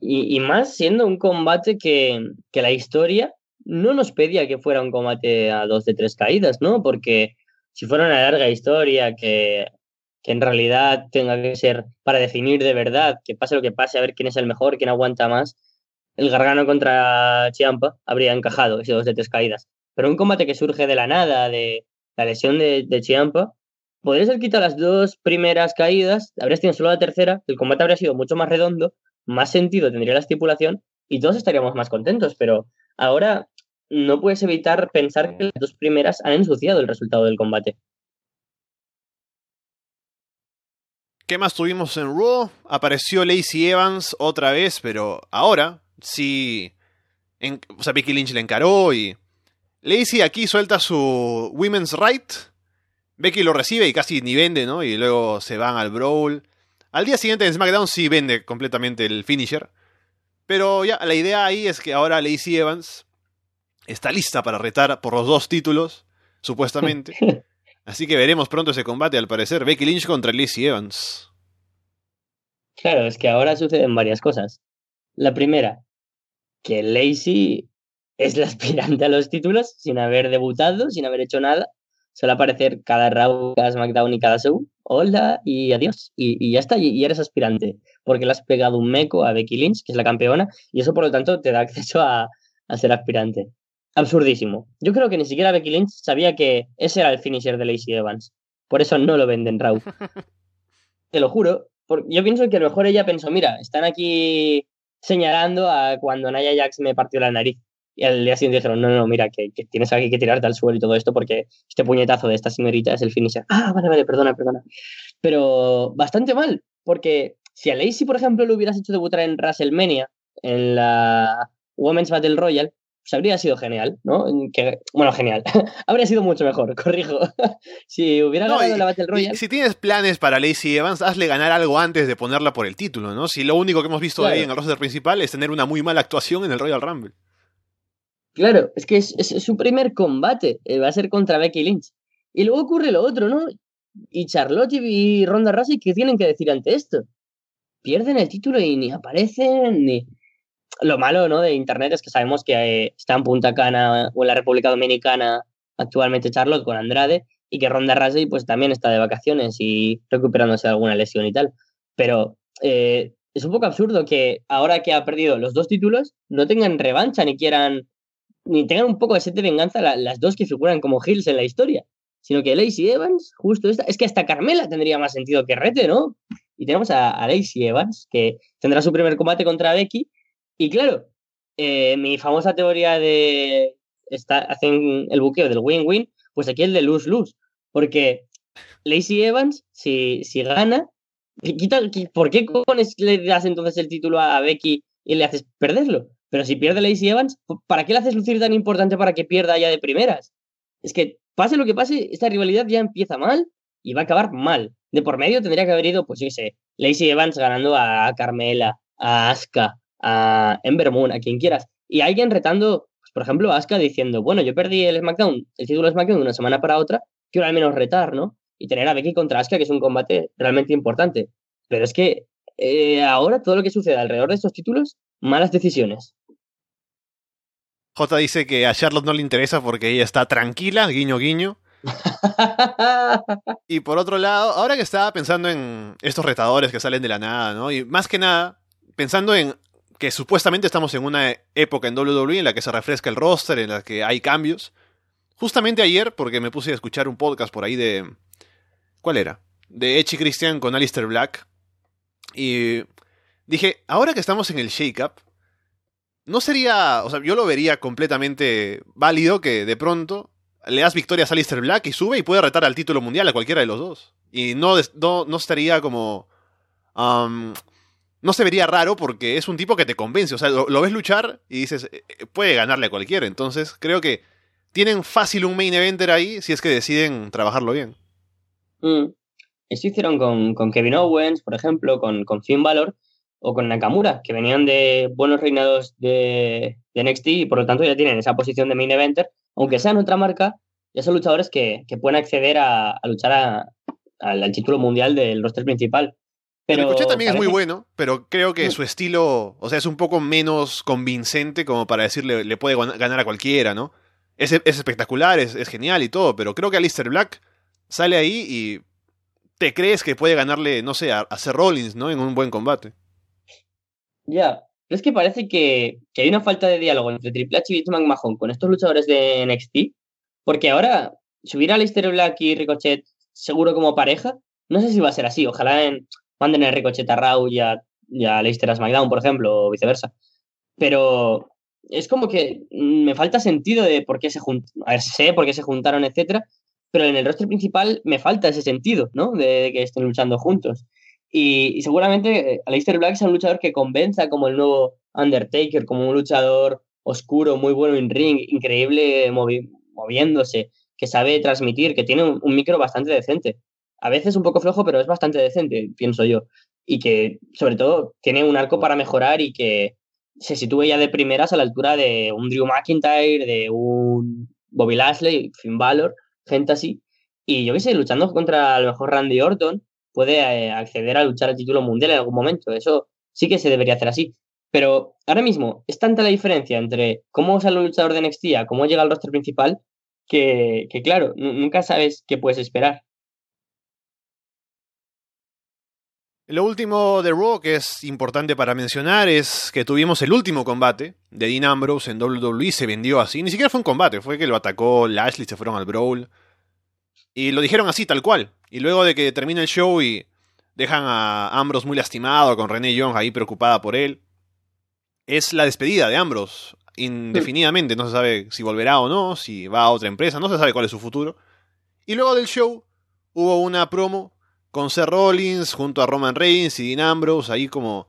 Speaker 2: Y, más siendo un combate que, que, la historia no nos pedía que fuera un combate a dos de tres caídas, ¿no? Porque si fuera una larga historia que, que en realidad tenga que ser para definir de verdad, que pase lo que pase, a ver quién es el mejor, quién aguanta más, el Gargano contra Chiampa habría encajado ese dos de tres caídas. Pero un combate que surge de la nada, de la lesión de, de Chiampa, podrías haber quitado las dos primeras caídas, habrías tenido solo la tercera, el combate habría sido mucho más redondo, más sentido tendría la estipulación y todos estaríamos más contentos, pero ahora no puedes evitar pensar que las dos primeras han ensuciado el resultado del combate.
Speaker 1: ¿Qué más tuvimos en Raw? Apareció Lacey Evans otra vez, pero ahora sí. o sea, Becky Lynch le encaró y. Lacey aquí suelta su Women's Right. Becky lo recibe y casi ni vende, ¿no? Y luego se van al Brawl. Al día siguiente en SmackDown sí vende completamente el finisher. Pero ya, la idea ahí es que ahora Lacey Evans está lista para retar por los dos títulos, supuestamente. Así que veremos pronto ese combate, al parecer. Becky Lynch contra Lacey Evans.
Speaker 2: Claro, es que ahora suceden varias cosas. La primera, que Lacey es la aspirante a los títulos sin haber debutado, sin haber hecho nada. Suele aparecer cada Raw, cada SmackDown y cada show. Hola y adiós. Y, ya está, y, eres aspirante. Porque le has pegado un meco a Becky Lynch, que es la campeona, y eso por lo tanto te da acceso a ser aspirante absurdísimo. Yo creo que ni siquiera Becky Lynch sabía que ese era el finisher de Lacey Evans. Por eso no lo venden Raw. Te lo juro. Porque yo pienso que a lo mejor ella pensó, mira, están aquí señalando a cuando Naya Jax me partió la nariz. Y al día siguiente dijeron, no, no, mira, que, tienes aquí que tirarte al suelo y todo esto porque este puñetazo de esta señorita es el finisher. Ah, vale, vale, perdona, perdona. Pero bastante mal, porque si a Lacey, por ejemplo, lo hubieras hecho debutar en WrestleMania, en la Women's Battle Royale, pues habría sido genial, ¿no? Que, bueno, genial. habría sido mucho mejor, corrijo. si hubiera ganado la Battle Royale.
Speaker 1: Si tienes planes para Lacey Evans, hazle ganar algo antes de ponerla por el título, ¿no? Si lo único que hemos visto ahí en el roster principal es tener una muy mala actuación en el Royal Rumble.
Speaker 2: Claro, es que es, su primer combate, eh, va a ser contra Becky Lynch. Y luego ocurre lo otro, ¿no? Y Charlotte y Ronda Rousey, ¿qué tienen que decir ante esto? Pierden el título y ni aparecen, ni lo malo ¿no? de Internet es que sabemos que eh, está en Punta Cana o en la República Dominicana actualmente Charlotte con Andrade y que Ronda Rousey pues también está de vacaciones y recuperándose de alguna lesión y tal. Pero eh, es un poco absurdo que ahora que ha perdido los dos títulos no tengan revancha ni quieran ni tengan un poco de sed de venganza las dos que figuran como heels en la historia, sino que Lacey Evans, justo esta, es que hasta Carmela tendría más sentido que Rete, ¿no? Y tenemos a, a Lacey Evans, que tendrá su primer combate contra Becky y claro, eh, mi famosa teoría de está, hacen el buqueo del win-win, pues aquí el de lose-lose. Porque Lacey Evans, si, si gana, quita, ¿por qué le das entonces el título a Becky y le haces perderlo? Pero si pierde Lacey Evans, ¿para qué le haces lucir tan importante para que pierda ya de primeras? Es que pase lo que pase, esta rivalidad ya empieza mal y va a acabar mal. De por medio tendría que haber ido, pues yo sé, Lacey Evans ganando a Carmela, a Asuka, a Ember Moon, a quien quieras, y alguien retando, pues, por ejemplo, a Asuka diciendo, bueno, yo perdí el SmackDown, el título de SmackDown de una semana para otra, quiero al menos retar, ¿no? Y tener a Becky contra Asuka, que es un combate realmente importante. Pero es que eh, ahora todo lo que sucede alrededor de estos títulos, malas decisiones.
Speaker 1: J dice que a Charlotte no le interesa porque ella está tranquila, guiño guiño. y por otro lado, ahora que estaba pensando en estos retadores que salen de la nada, ¿no? Y más que nada, pensando en que supuestamente estamos en una época en WWE en la que se refresca el roster, en la que hay cambios. Justamente ayer, porque me puse a escuchar un podcast por ahí de... ¿Cuál era? De Echi Christian con Alistair Black. Y dije, ahora que estamos en el shake-up, no sería... O sea, yo lo vería completamente válido que de pronto le das victorias a Alistair Black y sube y puede retar al título mundial a cualquiera de los dos. Y no, no, estaría como... No se vería raro porque es un tipo que te convence. O sea, lo, ves luchar y dices, eh, eh, puede ganarle a cualquiera. Entonces, creo que tienen fácil un main eventer ahí si es que deciden trabajarlo bien.
Speaker 2: Mm. Esto hicieron con, Kevin Owens, por ejemplo, con, con Finn Balor o con Nakamura, que venían de buenos reinados de, de NXT y por lo tanto ya tienen esa posición de main eventer. Aunque sean otra marca, ya son luchadores que, pueden acceder a, luchar al título mundial del roster principal.
Speaker 1: Pero el también es muy bueno, pero creo que su estilo, o sea, es un poco menos convincente como para decirle le puede ganar a cualquiera, ¿no? Es, espectacular, es, genial y todo, pero creo que Alistair Black sale ahí y te crees que puede ganarle, no sé, a, a Rollins, ¿no? En un buen combate.
Speaker 2: Ya, pero es que parece que, hay una falta de diálogo entre Triple H y Vince McMahon con estos luchadores de NXT, porque ahora subir a Alistair Black y Ricochet seguro como pareja, no sé si va a ser así, ojalá en manden el Ricochet a Raw y a, Leicester a SmackDown, por ejemplo, o viceversa. Pero es como que me falta sentido de por qué se juntaron, a sé por qué se juntaron, etcétera, pero en el roster principal me falta ese sentido, ¿no? De, que estén luchando juntos. Y, seguramente eh, Aleister Black sea un luchador que convenza como el nuevo Undertaker, como un luchador oscuro, muy bueno en ring, increíble moviéndose, que sabe transmitir, que tiene un, micro bastante decente. A veces un poco flojo, pero es bastante decente, pienso yo. Y que, sobre todo, tiene un arco para mejorar y que se sitúe ya de primeras a la altura de un Drew McIntyre, de un Bobby Lashley, Finn Balor, gente así. Y yo que sé, luchando contra a lo mejor Randy Orton, puede eh, acceder a luchar al título mundial en algún momento. Eso sí que se debería hacer así. Pero ahora mismo es tanta la diferencia entre cómo sale un luchador de NXT a cómo llega al roster principal que, que claro, nunca sabes qué puedes esperar.
Speaker 1: Lo último de Raw que es importante para mencionar es que tuvimos el último combate de Dean Ambrose en WWE, se vendió así, ni siquiera fue un combate, fue que lo atacó Lashley, se fueron al Brawl. Y lo dijeron así, tal cual. Y luego de que termina el show y dejan a Ambrose muy lastimado, con René Young ahí preocupada por él, es la despedida de Ambrose, indefinidamente. No se sabe si volverá o no, si va a otra empresa, no se sabe cuál es su futuro. Y luego del show hubo una promo con Seth Rollins junto a Roman Reigns y Dean Ambrose, ahí como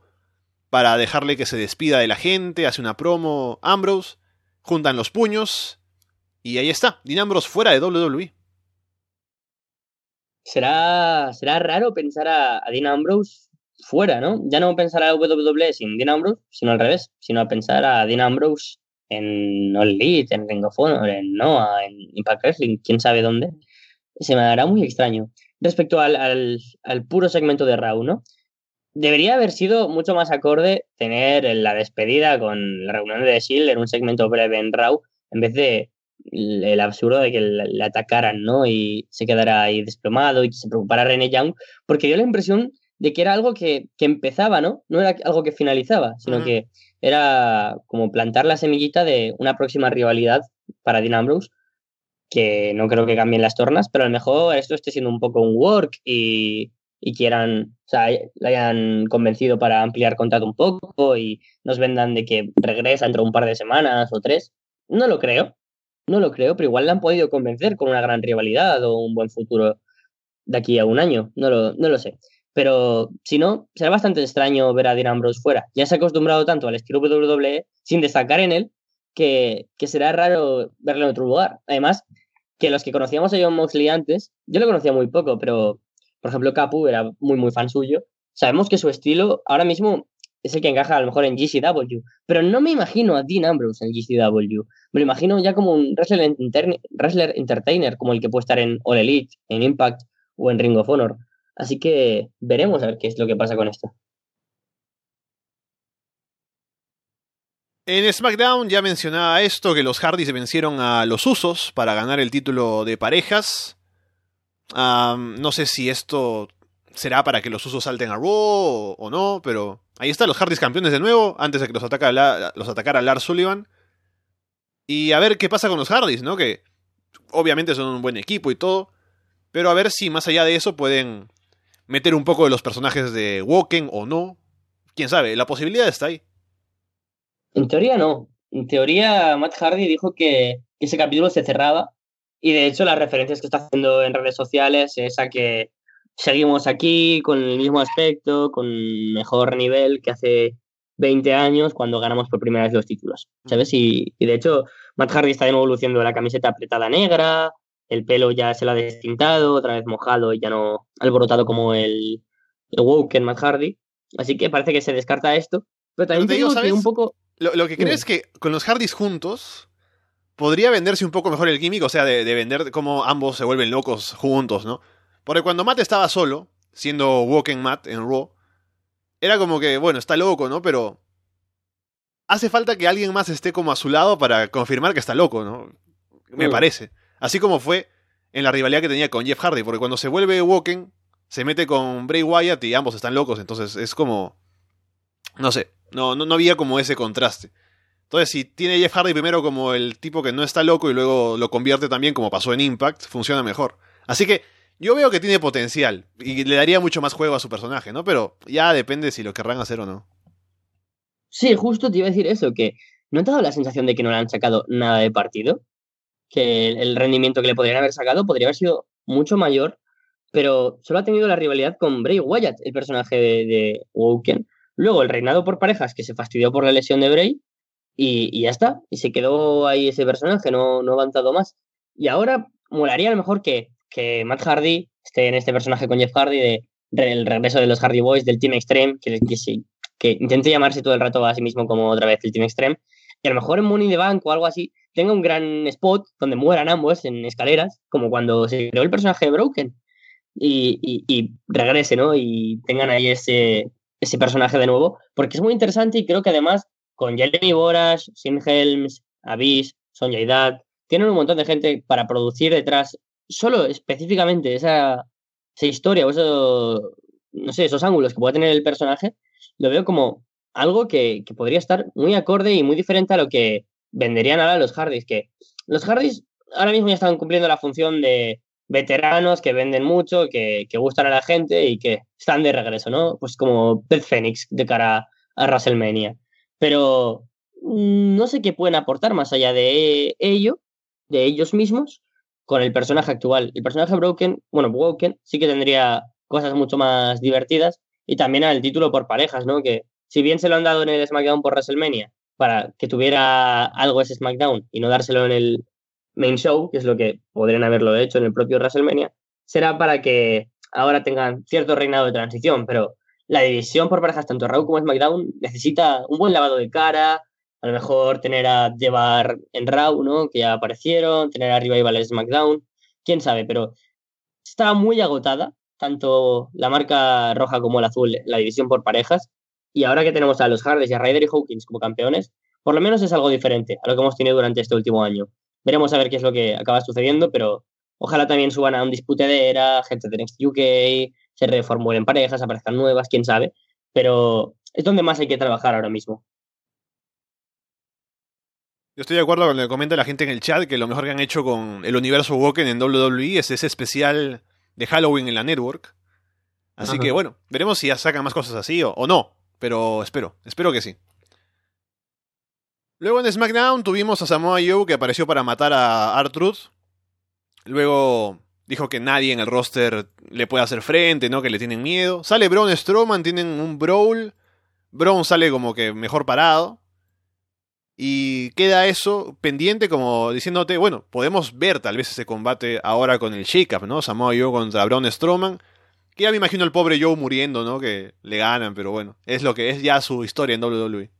Speaker 1: para dejarle que se despida de la gente, hace una promo Ambrose, juntan los puños y ahí está, Dean Ambrose fuera de WWE.
Speaker 2: Será, será raro pensar a, Dean Ambrose fuera, ¿no? Ya no pensar a WWE sin Dean Ambrose, sino al revés, sino a pensar a Dean Ambrose en All Elite, en Ring of Honor, en Noah, en Impact Wrestling, quién sabe dónde. Se me hará muy extraño. Respecto al, al, puro segmento de Raw, ¿no? Debería haber sido mucho más acorde tener la despedida con la reunión de Shield en un segmento breve en Raw, en vez de el absurdo de que le atacaran, ¿no? Y se quedara ahí desplomado y se preocupara René Young, porque dio la impresión de que era algo que, empezaba, ¿no? No era algo que finalizaba, sino que era como plantar la semillita de una próxima rivalidad para Dean Ambrose, que no creo que cambien las tornas, pero a lo mejor esto esté siendo un poco un work y, y quieran, o sea, le hayan convencido para ampliar contrato un poco y nos vendan de que regresa entre un par de semanas o tres. No lo creo, no lo creo, pero igual le han podido convencer con una gran rivalidad o un buen futuro de aquí a un año, no lo, no lo sé. Pero si no, será bastante extraño ver a Dean Ambrose fuera. Ya se ha acostumbrado tanto al estilo WWE sin destacar en él que, que será raro verlo en otro lugar. Además, que los que conocíamos a John Moxley antes, yo lo conocía muy poco, pero por ejemplo Capu era muy muy fan suyo. Sabemos que su estilo ahora mismo es el que encaja a lo mejor en GCW, pero no me imagino a Dean Ambrose en GCW. Me lo imagino ya como un wrestler, wrestler entertainer, como el que puede estar en All Elite, en Impact o en Ring of Honor. Así que veremos a ver qué es lo que pasa con esto.
Speaker 1: En SmackDown ya mencionaba esto, que los Hardys vencieron a los Usos para ganar el título de parejas. no sé si esto será para que los Usos salten a Raw o, no, pero ahí están los Hardys campeones de nuevo, antes de que los, los atacara Lars Sullivan. Y a ver qué pasa con los Hardys, ¿no? Que obviamente son un buen equipo y todo, pero a ver si más allá de eso pueden meter un poco de los personajes de Woken o no. Quién sabe, la posibilidad está ahí.
Speaker 2: En teoría no. En teoría Matt Hardy dijo que ese capítulo se cerraba y de hecho las referencias que está haciendo en redes sociales es a que seguimos aquí con el mismo aspecto, con mejor nivel que hace 20 años cuando ganamos por primera vez los títulos, ¿sabes? Y, de hecho Matt Hardy está de nuevo luciendo la camiseta apretada negra, el pelo ya se lo ha destintado, otra vez mojado y ya no alborotado como el, el Woken Matt Hardy. Así que parece que se descarta esto. Pero también te digo, que un poco
Speaker 1: lo, que creo es que con los Hardys juntos podría venderse un poco mejor el químico, o sea, de, vender cómo ambos se vuelven locos juntos, ¿no? Porque cuando Matt estaba solo, siendo Walking Matt en Raw, era como que, bueno, está loco, ¿no? Pero hace falta que alguien más esté como a su lado para confirmar que está loco, ¿no? Me parece. Así como fue en la rivalidad que tenía con Jeff Hardy, porque cuando se vuelve Walking, se mete con Bray Wyatt y ambos están locos, entonces es como... No sé, no, no, había como ese contraste. Entonces, si tiene Jeff Hardy primero como el tipo que no está loco y luego lo convierte también como pasó en Impact, funciona mejor. Así que yo veo que tiene potencial y le daría mucho más juego a su personaje, ¿no? Pero ya depende si lo querrán hacer o no.
Speaker 2: Sí, justo te iba a decir eso, que ¿no te ha dado la sensación de que no le han sacado nada de partido? Que el rendimiento que le podrían haber sacado podría haber sido mucho mayor pero solo ha tenido la rivalidad con Bray Wyatt, el personaje de, de Woken. Luego el reinado por parejas, que se fastidió por la lesión de Bray, y, ya está. Y se quedó ahí ese personaje, no, no ha avanzado más. Y ahora molaría a lo mejor que, que Matt Hardy esté en este personaje con Jeff Hardy de, regreso de los Hardy Boys del Team Extreme, que, que, que intente llamarse todo el rato a sí mismo como otra vez el Team Extreme. Y a lo mejor en Money the Bank o algo así tenga un gran spot donde mueran ambos en escaleras, como cuando se creó el personaje de Broken. Y, y, regrese, ¿no? Y tengan ahí ese, ese personaje de nuevo, porque es muy interesante y creo que además con Jeremy Boras, Sim Helms, Abyss, Sonja Dad, tienen un montón de gente para producir detrás. Solo específicamente esa, esa historia o eso, no sé, esos ángulos que puede tener el personaje, lo veo como algo que, que, podría estar muy acorde y muy diferente a lo que venderían ahora los Hardys, que los Hardys ahora mismo ya están cumpliendo la función de veteranos que venden mucho, que, que gustan a la gente y que están de regreso, ¿no? Pues como Beth Phoenix de cara a WrestleMania. Pero mm, no sé qué pueden aportar más allá de ello, de ellos mismos, con el personaje actual. El personaje Broken, bueno, Broken sí que tendría cosas mucho más divertidas y también al título por parejas, ¿no? Que si bien se lo han dado en el SmackDown por WrestleMania para que tuviera algo ese SmackDown y no dárselo en el main show, que es lo que podrían haberlo hecho en el propio WrestleMania, será para que ahora tengan cierto reinado de transición, pero la división por parejas, tanto Raw como SmackDown, necesita un buen lavado de cara, a lo mejor tener a llevar en Raw, ¿no? Que ya aparecieron, tener arriba y en SmackDown, quién sabe, pero está muy agotada, tanto la marca roja como el azul, la división por parejas, y ahora que tenemos a los Hardys y a Ryder y Hawkins como campeones, por lo menos es algo diferente a lo que hemos tenido durante este último año. Veremos a ver qué es lo que acaba sucediendo, pero ojalá también suban a un dispute de era, gente de Next UK, se reformulen parejas, aparezcan nuevas, quién sabe, pero es donde más hay que trabajar ahora mismo.
Speaker 1: Yo estoy de acuerdo con lo que comenta la gente en el chat, que lo mejor que han hecho con el universo Woken en WWE es ese especial de Halloween en la network. Así que bueno, veremos si ya sacan más cosas así o, no, pero espero, espero que sí. Luego en SmackDown tuvimos a Samoa Joe que apareció para matar a Artruth. Luego dijo que nadie en el roster le puede hacer frente, ¿no? Que le tienen miedo. Sale Braun Strowman, tienen un brawl. Braun sale como que mejor parado. Y queda eso pendiente como diciéndote, bueno, podemos ver tal vez ese combate ahora con el Shake-Up, ¿no? Samoa Joe contra Braun Strowman. Que ya me imagino el pobre Joe muriendo, ¿no? Que le ganan, pero bueno, es lo que es ya su historia en WWE.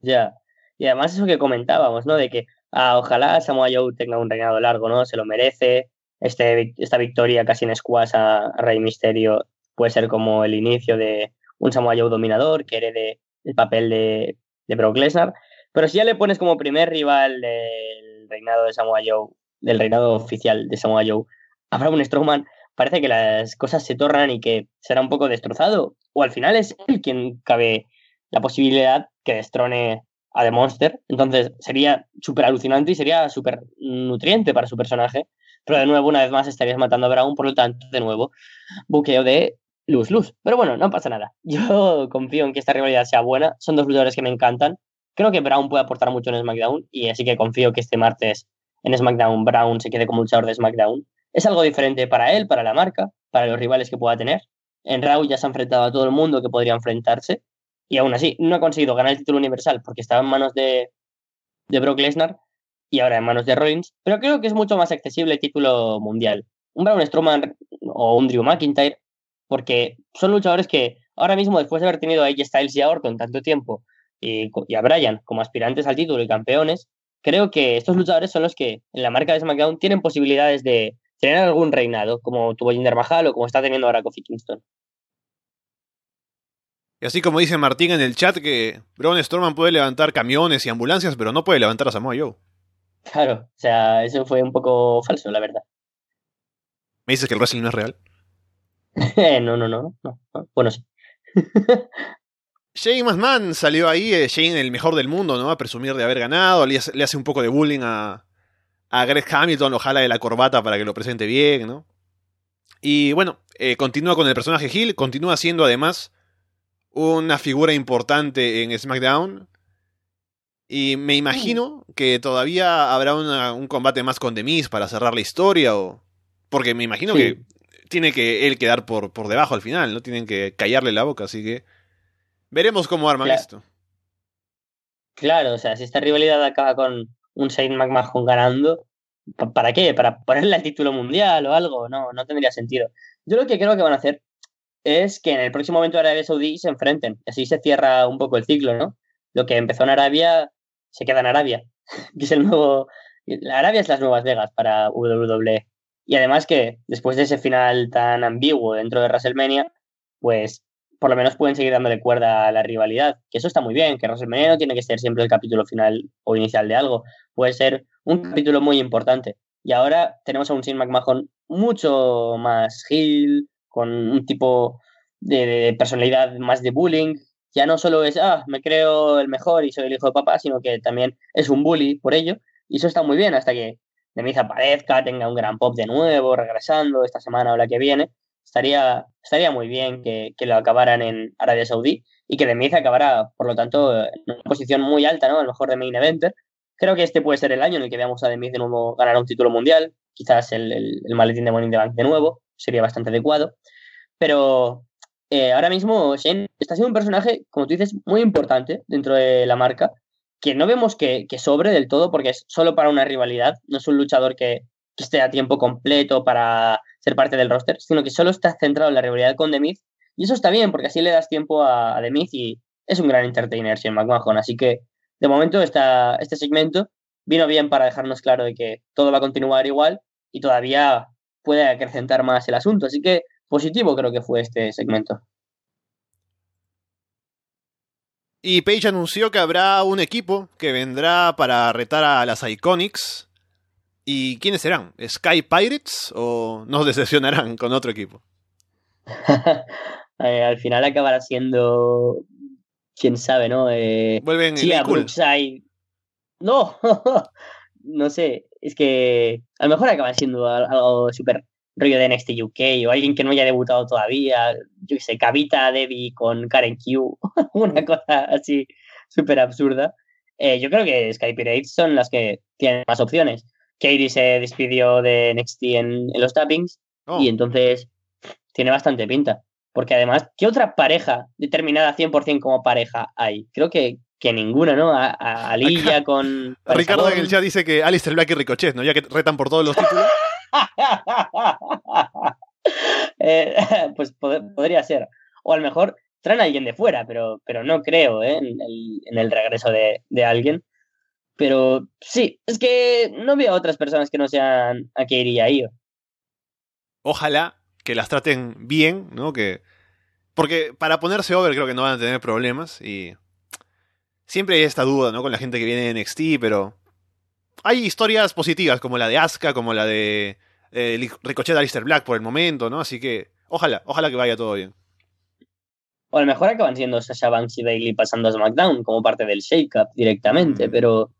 Speaker 2: Ya. Y además eso que comentábamos, ¿no? De que ah, ojalá Samoa Joe tenga un reinado largo, ¿no? Se lo merece este, esta victoria casi en squash a, Rey Misterio puede ser como el inicio de un Samoa Joe dominador que herede el papel de, de Brock Lesnar. Pero si ya le pones como primer rival del reinado de Samoa Joe, del reinado oficial de Samoa Joe, a Braun Strowman, parece que las cosas se tornan y que será un poco destrozado. O al final es él quien cabe la posibilidad que destrone a The Monster. Entonces sería súper alucinante y sería súper nutriente para su personaje. Pero de nuevo, una vez más, estarías matando a Brown, por lo tanto, de nuevo, buqueo de luz, luz. Pero bueno, no pasa nada. Yo confío en que esta rivalidad sea buena. Son dos luchadores que me encantan. Creo que Brown puede aportar mucho en SmackDown y así que confío que este martes en SmackDown Brown se quede como luchador de SmackDown. Es algo diferente para él, para la marca, para los rivales que pueda tener. En Raw ya se ha enfrentado a todo el mundo que podría enfrentarse y aún así no ha conseguido ganar el título universal porque estaba en manos de, de Brock Lesnar y ahora en manos de Rollins, pero creo que es mucho más accesible el título mundial. Un Braun Strowman o un Drew McIntyre, porque son luchadores que ahora mismo, después de haber tenido a AJ Styles y a Orton tanto tiempo y, a Bryan como aspirantes al título y campeones, creo que estos luchadores son los que en la marca de SmackDown tienen posibilidades de tener algún reinado, como tuvo Jinder Mahal o como está teniendo ahora Kofi Kingston.
Speaker 1: Y así como dice Martín en el chat que Braun Strowman puede levantar camiones y ambulancias, pero no puede levantar a Samoa Joe.
Speaker 2: Claro, o sea, eso fue un poco falso, la verdad.
Speaker 1: ¿Me dices que el wrestling no es real?
Speaker 2: no, no, no, no, Bueno, sí.
Speaker 1: Shane McMahon salió ahí, eh, Shane el mejor del mundo, ¿no? A presumir de haber ganado, le hace, un poco de bullying a, a Greg Hamilton, ojalá de la corbata para que lo presente bien, ¿no? Y bueno, eh, continúa con el personaje Hill, continúa siendo además una figura importante en SmackDown, y me imagino que todavía habrá un combate más con Demis para cerrar la historia. O... Porque me imagino que tiene que él quedar por, por debajo al final, ¿no? Tienen que callarle la boca, así que veremos cómo arman
Speaker 2: Claro.
Speaker 1: esto.
Speaker 2: Claro, o sea, si esta rivalidad acaba con un Shane McMahon ganando, ¿pa- ¿para qué? ¿Para ponerle el título mundial o algo? No, no tendría sentido. Yo lo que creo que van a hacer es que en el próximo evento de Arabia Saudí se enfrenten. Así se cierra un poco el ciclo, ¿no? Lo que empezó en Arabia se queda en Arabia, que es el nuevo... Arabia es las nuevas Vegas para WWE. Y además que después de ese final tan ambiguo dentro de WrestleMania, pues por lo menos pueden seguir dándole cuerda a la rivalidad. Que eso está muy bien, que WrestleMania no tiene que ser siempre el capítulo final o inicial de algo. Puede ser un capítulo muy importante. Y ahora tenemos a un Shane McMahon mucho más heel, con un tipo de, de personalidad más de bullying. Ya no solo es, ah, me creo el mejor y soy el hijo de papá, sino que también es un bully por ello. Y eso está muy bien hasta que Demiz aparezca, tenga un gran pop de nuevo, regresando esta semana o la que viene. Estaría, estaría muy bien que, que lo acabaran en Arabia Saudí y que Demiz acabara, por lo tanto, en una posición muy alta, ¿no? A lo mejor de main eventer. Creo que este puede ser el año en el que veamos a Demiz de nuevo ganar un título mundial. Quizás el, el, maletín de Money the Bank de nuevo. Sería bastante adecuado. Pero eh, ahora mismo Shane está siendo un personaje, como tú dices, muy importante dentro de la marca, que no vemos que, que sobre del todo porque es solo para una rivalidad, no es un luchador que, que esté a tiempo completo para ser parte del roster, sino que solo está centrado en la rivalidad con The Miz, y eso está bien porque así le das tiempo a, a The Miz y es un gran entertainer Shane McMahon, así que de momento esta, este segmento vino bien para dejarnos claro de que todo va a continuar igual y todavía puede acrecentar más el asunto, así que positivo creo que fue este segmento.
Speaker 1: Y Page anunció que habrá un equipo que vendrá para retar a las Iconics. ¿Y quiénes serán? ¿Sky Pirates o nos decepcionarán con otro equipo?
Speaker 2: eh, al final acabará siendo. Quién sabe, ¿no? Eh,
Speaker 1: Vuelven
Speaker 2: sí, a
Speaker 1: cool.
Speaker 2: Brookside. No, no sé. Es que a lo mejor acaba siendo algo súper rollo de NXT UK o alguien que no haya debutado todavía. Yo qué sé, Kavita Debbie con Karen Q. Una cosa así súper absurda. Eh, yo creo que Sky Pirates son las que tienen más opciones. Katie se despidió de NXT en, en los tappings
Speaker 1: Oh,
Speaker 2: y entonces tiene bastante pinta. Porque además, ¿qué otra pareja determinada 100% como pareja hay? Creo que, que ninguna, ¿no? A, a Alilla con...
Speaker 1: Ricardo en el chat dice que Alistair Black y Ricochet, ¿no? Ya que retan por todos los títulos.
Speaker 2: eh, pues pod podría ser. O a lo mejor traen a alguien de fuera, pero, pero no creo ¿eh? en, el, en el regreso de, de, alguien. Pero sí, es que no veo a otras personas que no sean a Kairi y a Io.
Speaker 1: Ojalá que las traten bien, ¿no? Que. Porque para ponerse over creo que no van a tener problemas. Y. Siempre hay esta duda, ¿no? Con la gente que viene de NXT, pero. Hay historias positivas, como la de Asuka, como la de. Eh, Ricochet de Alistair Black por el momento, ¿no? Así que. Ojalá, ojalá que vaya todo bien.
Speaker 2: O a lo mejor acaban siendo Sasha Banks y Bailey pasando a SmackDown como parte del Shake-Up directamente, mm. pero.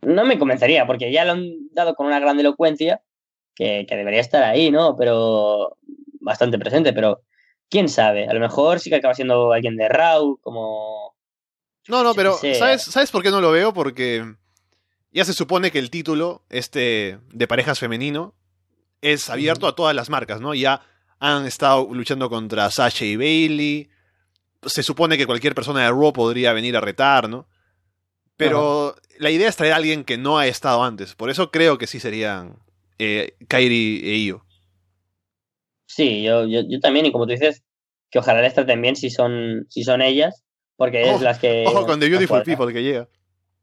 Speaker 2: No me convencería, porque ya lo han dado con una gran elocuencia que, que, debería estar ahí, ¿no? Pero bastante presente, pero quién sabe, a lo mejor sí que acaba siendo alguien de Raw, como...
Speaker 1: No, no, pero ¿sabes, ¿sabes por qué no lo veo? Porque ya se supone que el título, este de parejas femenino, es abierto a todas las marcas, ¿no? Ya han estado luchando contra Sasha y Bailey. Se supone que cualquier persona de Raw podría venir a retar, ¿no? Pero la idea es traer a alguien que no ha estado antes. Por eso creo que sí serían eh, Kairi e Io.
Speaker 2: Sí, yo, yo, yo, también, y como tú dices, que ojalá les traten bien si son, si son ellas, porque es
Speaker 1: oh,
Speaker 2: las que.
Speaker 1: Ojo con The Beautiful People que llega.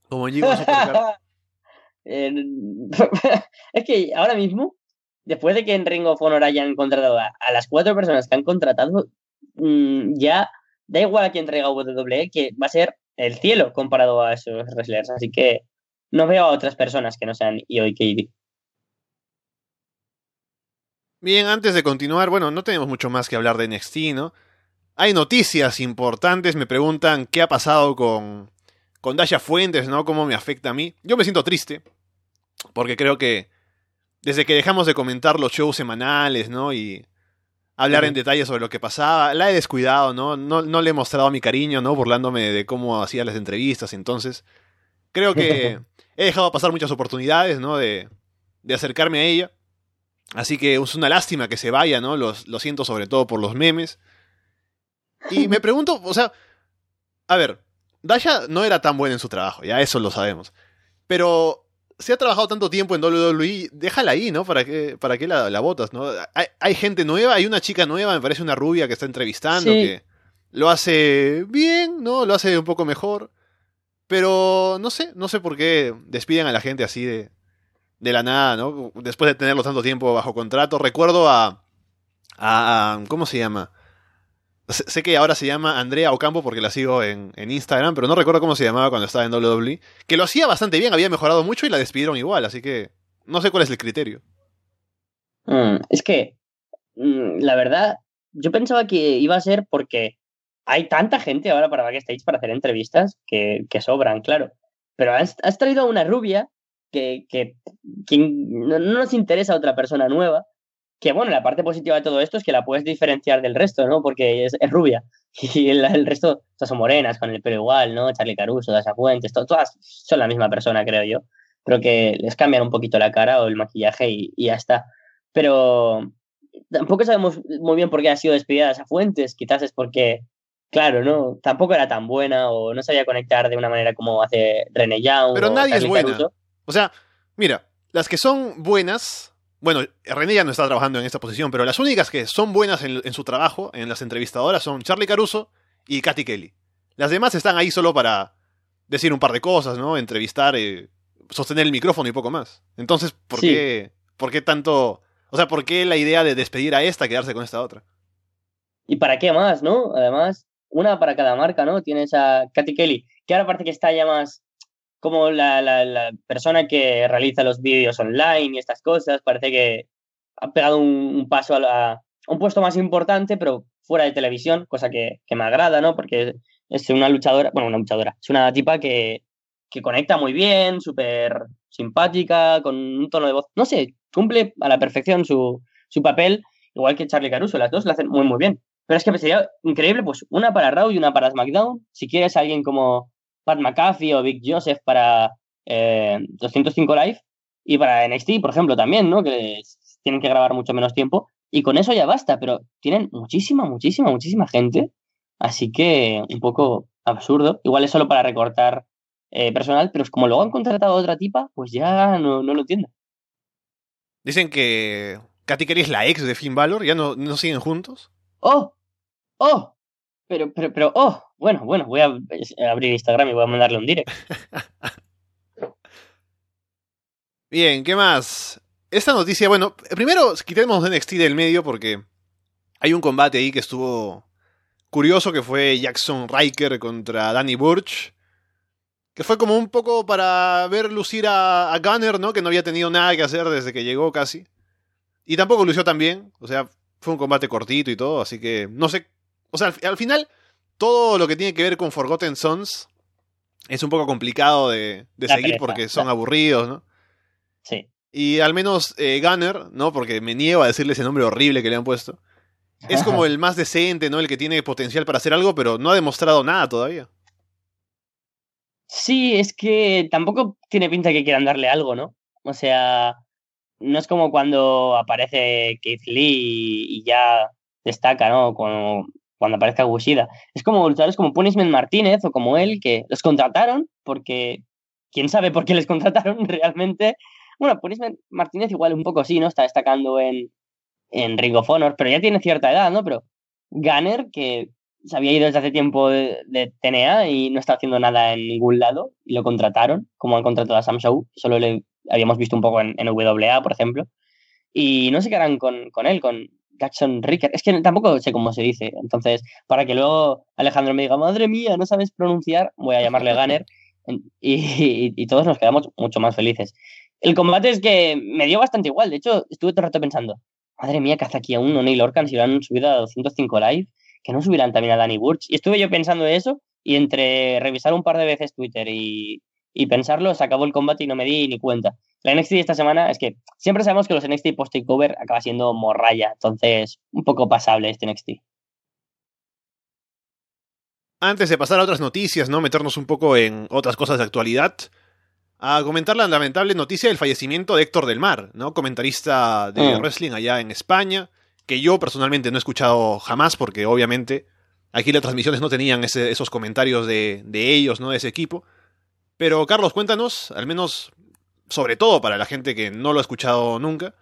Speaker 1: Como Gigo
Speaker 2: eh, Es que ahora mismo, después de que en Ring of Honor hayan contratado a, a las cuatro personas que han contratado, mmm, ya da igual a quién traiga WWE, que va a ser el cielo comparado a esos wrestlers. Así que no veo a otras personas que no sean Io y Katie.
Speaker 1: Bien, antes de continuar, bueno, no tenemos mucho más que hablar de NXT, ¿no? Hay noticias importantes, me preguntan qué ha pasado con, con Dasha Fuentes, ¿no? ¿Cómo me afecta a mí? Yo me siento triste, porque creo que desde que dejamos de comentar los shows semanales, ¿no? Y hablar en detalle sobre lo que pasaba, la he descuidado, ¿no? ¿no? No le he mostrado mi cariño, ¿no? Burlándome de cómo hacía las entrevistas, entonces creo que he dejado pasar muchas oportunidades, ¿no? De, de acercarme a ella. Así que es una lástima que se vaya, ¿no? Los, lo siento sobre todo por los memes. Y me pregunto, o sea, a ver, Dasha no era tan buena en su trabajo, ya eso lo sabemos. Pero si ha trabajado tanto tiempo en WWE, déjala ahí, ¿no? ¿Para qué, para qué la, la botas, no? Hay, hay, gente nueva, hay una chica nueva, me parece una rubia que está entrevistando,
Speaker 2: Sí.
Speaker 1: que lo hace bien, ¿no? Lo hace un poco mejor. Pero no sé, no sé por qué despiden a la gente así de, de la nada, ¿no? Después de tenerlo tanto tiempo bajo contrato. Recuerdo a. a, a- ¿Cómo se llama? Sé, que ahora se llama Andrea Ocampo porque la sigo en, en Instagram, pero no recuerdo cómo se llamaba cuando estaba en WWE. Que lo hacía bastante bien, había mejorado mucho y la despidieron igual, así que no sé cuál es el criterio.
Speaker 2: Mm, es que, mm, la verdad, yo pensaba que iba a ser porque hay tanta gente ahora para backstage para hacer entrevistas que, sobran, claro. Pero has, traído a una rubia que, que, no, no nos interesa otra persona nueva. Que bueno, la parte positiva de todo esto es que la puedes diferenciar del resto, ¿no? Porque es, es rubia. Y el, el resto todas son morenas, con el pelo igual, ¿no? Charlie Caruso, Dasha Fuentes, to- todas son la misma persona, creo yo. Creo que les cambian un poquito la cara o el maquillaje y, y ya está. Pero tampoco sabemos muy bien por qué ha sido despedida esa Fuentes. Quizás es porque, claro, ¿no? Tampoco era tan buena o no sabía conectar de una manera como hace René Young.
Speaker 1: Pero
Speaker 2: o
Speaker 1: nadie es buena.
Speaker 2: Caruso.
Speaker 1: O sea, mira, las que son buenas. Bueno, René ya no está trabajando en esta posición, pero las únicas que son buenas en, en su trabajo, en las entrevistadoras, son Charlie Caruso y Katy Kelly. Las demás están ahí solo para decir un par de cosas, ¿no? Entrevistar, eh, sostener el micrófono y poco más. Entonces, ¿por
Speaker 2: Sí.
Speaker 1: qué, ¿por qué tanto... O sea, ¿por qué la idea de despedir a esta, quedarse con esta otra?
Speaker 2: ¿Y para qué más, no? Además, una para cada marca, ¿no? Tienes a Katy Kelly, que ahora parece que está ya más como la, la, la persona que realiza los vídeos online y estas cosas. Parece que ha pegado un, paso a, un puesto más importante, pero fuera de televisión, cosa que, que me agrada, ¿no? Porque es una luchadora, bueno, una luchadora, es una tipa que, que conecta muy bien, súper simpática, con un tono de voz, no sé, cumple a la perfección su, su papel, igual que Charlie Caruso, las dos lo hacen muy, muy bien. Pero es que sería increíble, pues una para Raw y una para SmackDown. Si quieres alguien como Pat McAfee o Big Joseph para eh, 205 Live y para NXT, por ejemplo, también, ¿no? Que tienen que grabar mucho menos tiempo. Y con eso ya basta, pero tienen muchísima, muchísima, muchísima gente. Así que un poco absurdo. Igual es solo para recortar eh, personal, pero como luego han contratado a otra tipa, pues ya no, no lo entiendo.
Speaker 1: Dicen que Katy Kelly es la ex de Finn Balor, ya no, no siguen juntos.
Speaker 2: ¡Oh! ¡Oh! Pero, pero, pero, ¡oh! Bueno, bueno, voy a abrir Instagram y voy a mandarle un direct.
Speaker 1: Bien, ¿qué más? Esta noticia, bueno, primero quitemos NXT del medio porque hay un combate ahí que estuvo curioso que fue Jackson Riker contra Danny Burch. Que fue como un poco para ver lucir a, a Gunner, ¿no? Que no había tenido nada que hacer desde que llegó casi. Y tampoco lució tan bien. O sea, fue un combate cortito y todo, así que no sé. O sea, al, al final, todo lo que tiene que ver con Forgotten Sons es un poco complicado de, de seguir
Speaker 2: pereza,
Speaker 1: porque son aburridos, ¿no?
Speaker 2: Sí.
Speaker 1: Y al menos eh, Gunner, ¿no? Porque me niego a decirle ese nombre horrible que le han puesto. Es como el más decente, ¿no? El que tiene potencial para hacer algo, pero no ha demostrado nada todavía.
Speaker 2: Sí, es que tampoco tiene pinta que quieran darle algo, ¿no? O sea, no es como cuando aparece Keith Lee y, ya destaca, ¿no? Cuando, cuando aparezca Kushida. Es como luchadores como Punishment Martínez o como él, que los contrataron porque quién sabe por qué les contrataron realmente. Bueno, Punishment Martínez igual un poco sí, ¿no? Está destacando en, en Ring of Honor, pero ya tiene cierta edad, ¿no? Pero Gunner, que se había ido desde hace tiempo de, TNA y no está haciendo nada en ningún lado y lo contrataron, como han contratado a Sam Shaw, solo le habíamos visto un poco en, en WA, por ejemplo. Y no sé qué harán con, con él, con Jackson Ricker. Es que tampoco sé cómo se dice. Entonces, para que luego Alejandro me diga, madre mía, no sabes pronunciar, voy a llamarle Gunner. Y, y- y todos nos quedamos mucho más felices. El combate es que me dio bastante igual. De hecho, estuve todo el rato pensando, madre mía, que hace aquí a un O'Neill Orcan si lo han subido a 205 live, que no subirán también a Danny Burch. Y estuve yo pensando eso y entre revisar un par de veces Twitter y, y pensarlo, se acabó el combate y no me di ni cuenta. La NXT de esta semana es que siempre sabemos que los NXT post takeover acaba siendo morralla, entonces un poco pasable este NXT.
Speaker 1: Antes de pasar a otras noticias, ¿no? Meternos un poco en otras cosas de actualidad. a comentar la lamentable noticia del fallecimiento de Héctor del Mar, ¿no? Comentarista de
Speaker 2: Mm.
Speaker 1: wrestling allá en España, que yo personalmente no he escuchado jamás porque obviamente aquí las transmisiones no tenían ese- esos comentarios de, de ellos, ¿no? De ese equipo. Pero Carlos, cuéntanos, al menos sobre todo para la gente que no lo ha escuchado nunca,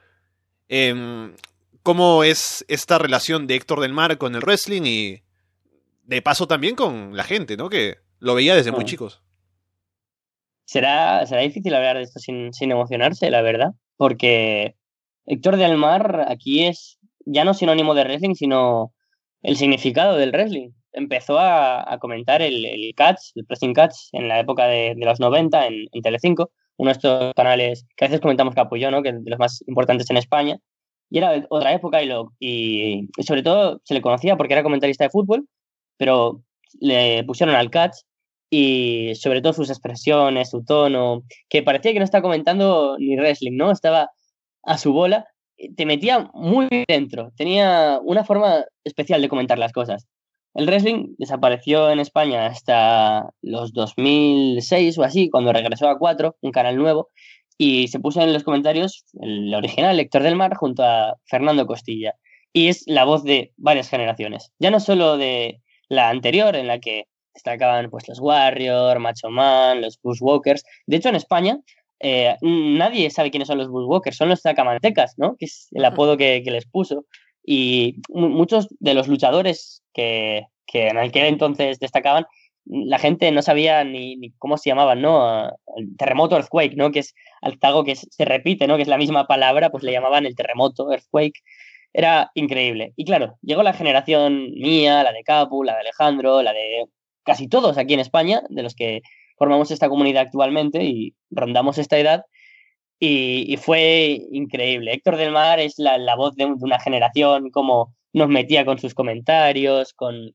Speaker 1: em, cómo es esta relación de Héctor del Mar con el wrestling y de paso también con la gente, ¿no? Que lo veía desde muy
Speaker 2: Mm.
Speaker 1: chicos.
Speaker 2: Será, será difícil hablar de esto sin, sin emocionarse, la verdad, porque Héctor del Mar aquí es ya no sinónimo de wrestling, sino el significado del wrestling. Empezó a, a comentar el, el catch, el pressing catch, en la época de, de los 90 en, en Telecinco, uno de estos canales que a veces comentamos yo, ¿no? que es de los más importantes en España. Y era otra época y, lo, y, y sobre todo se le conocía porque era comentarista de fútbol, pero le pusieron al catch y sobre todo sus expresiones, su tono, que parecía que no estaba comentando ni wrestling, ¿no? Estaba a su bola, te metía muy dentro, tenía una forma especial de comentar las cosas. El wrestling desapareció en España hasta los 2006 o así, cuando regresó a 4, un canal nuevo, y se puso en los comentarios el original Héctor del Mar junto a Fernando Costilla. Y es la voz de varias generaciones, ya no solo de la anterior, en la que destacaban pues los Warrior, Macho Man, los Bushwalkers. De hecho, en España eh, nadie sabe quiénes son los Bushwalkers, son los Sacamantecas, ¿no? Que es el apodo que, que les puso. Y muchos de los luchadores que, que, en aquel entonces destacaban, la gente no sabía ni, ni cómo se llamaban, ¿no? El terremoto Earthquake, ¿no? Que es algo que se repite, ¿no? Que es la misma palabra, pues le llamaban el terremoto Earthquake. Era increíble. Y claro, llegó la generación mía, la de Capu, la de Alejandro, la de casi todos aquí en España, de los que formamos esta comunidad actualmente y rondamos esta edad. Y, fue increíble. Héctor del Mar es la, la voz de, una generación, como nos metía con sus comentarios, con,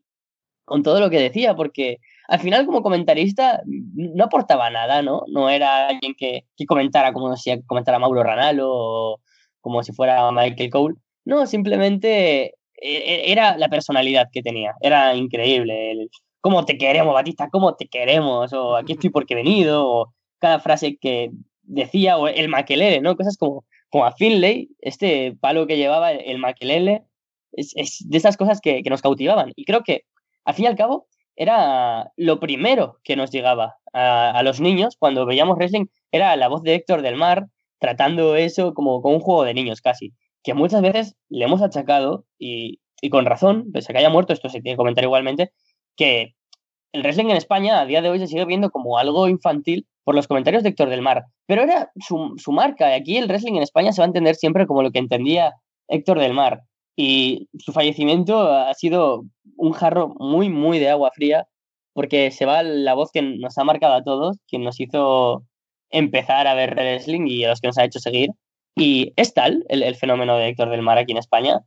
Speaker 2: con todo lo que decía, porque al final como comentarista no aportaba nada, ¿no? No era alguien que, que comentara como si comentara Mauro Ranallo o como si fuera Michael Cole. No, simplemente era la personalidad que tenía. Era increíble. El, ¿Cómo te queremos, Batista? ¿Cómo te queremos? O aquí estoy porque he venido. Cada frase que decía, o el maquelele, ¿no? Cosas como, como a Finlay, este palo que llevaba, el maquelele, es, es de esas cosas que, que, nos cautivaban. Y creo que, al fin y al cabo, era lo primero que nos llegaba a, a, los niños cuando veíamos wrestling, era la voz de Héctor del Mar tratando eso como, como un juego de niños casi, que muchas veces le hemos achacado, y, y con razón, pese a que haya muerto, esto se tiene que comentar igualmente, que el wrestling en España a día de hoy se sigue viendo como algo infantil por los comentarios de Héctor del Mar, pero era su, su marca, y aquí el wrestling en España se va a entender siempre como lo que entendía Héctor del Mar, y su fallecimiento ha sido un jarro muy, muy de agua fría, porque se va la voz que nos ha marcado a todos, quien nos hizo empezar a ver wrestling y a los que nos ha hecho seguir. Y es tal el, fenómeno de Héctor del Mar aquí en España,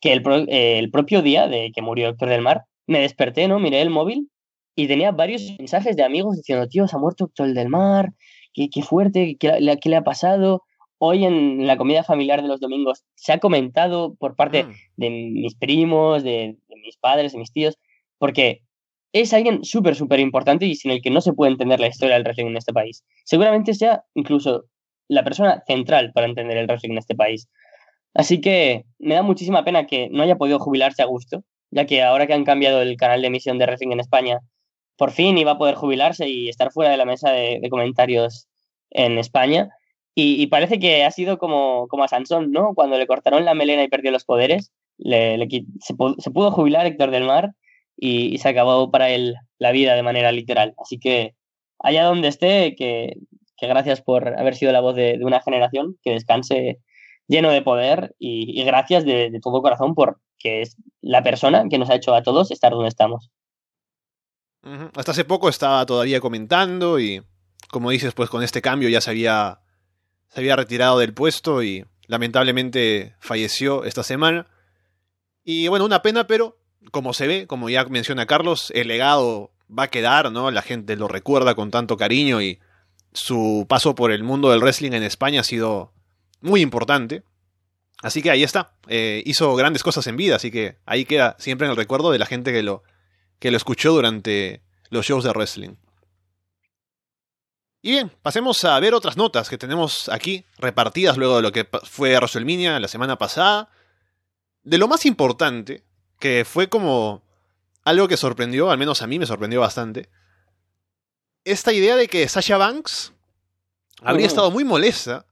Speaker 2: que el, eh, el, propio día de que murió Héctor del Mar, me desperté, ¿no? Miré el móvil y tenía varios mensajes de amigos diciendo, tío, se ha muerto Héctor del Mar, qué, qué fuerte, qué, qué le ha pasado hoy en la comida familiar de los domingos se ha comentado por parte mm. de mis primos, de, de, mis padres, de mis tíos, porque es alguien súper, súper importante y sin el que no se puede entender la historia del wrestling en este país. Seguramente sea incluso la persona central para entender el wrestling en este país. Así que me da muchísima pena que no haya podido jubilarse a gusto, ya que ahora que han cambiado el canal de emisión de wrestling en España, por fin iba a poder jubilarse y estar fuera de la mesa de, comentarios en España. Y, parece que ha sido como, como a Sansón, ¿no? Cuando le cortaron la melena y perdió los poderes, le, se, pudo, jubilar Héctor del Mar y, se acabó para él la vida de manera literal. Así que allá donde esté, que, que gracias por haber sido la voz de, una generación, que descanse lleno de poder y, y gracias de, de, todo corazón por que es la persona que nos ha hecho a todos estar donde estamos.
Speaker 1: Hasta hace poco estaba todavía comentando y, como dices, pues con este cambio ya se había se había retirado del puesto y lamentablemente falleció esta semana. Y bueno, una pena, pero como se ve, como ya menciona Carlos, el legado va a quedar, ¿no? La gente lo recuerda con tanto cariño y su paso por el mundo del wrestling en España ha sido muy importante. Así que ahí está. Eh, hizo grandes cosas en vida, así que ahí queda siempre en el recuerdo de la gente que lo, que lo escuchó durante los shows de wrestling. Y bien, pasemos a ver otras notas que tenemos aquí, repartidas luego de lo que fue WrestleMania la semana pasada. De lo más importante, que fue como algo que sorprendió, al menos a mí me sorprendió bastante, esta idea de que Sasha Banks habría estado muy molesta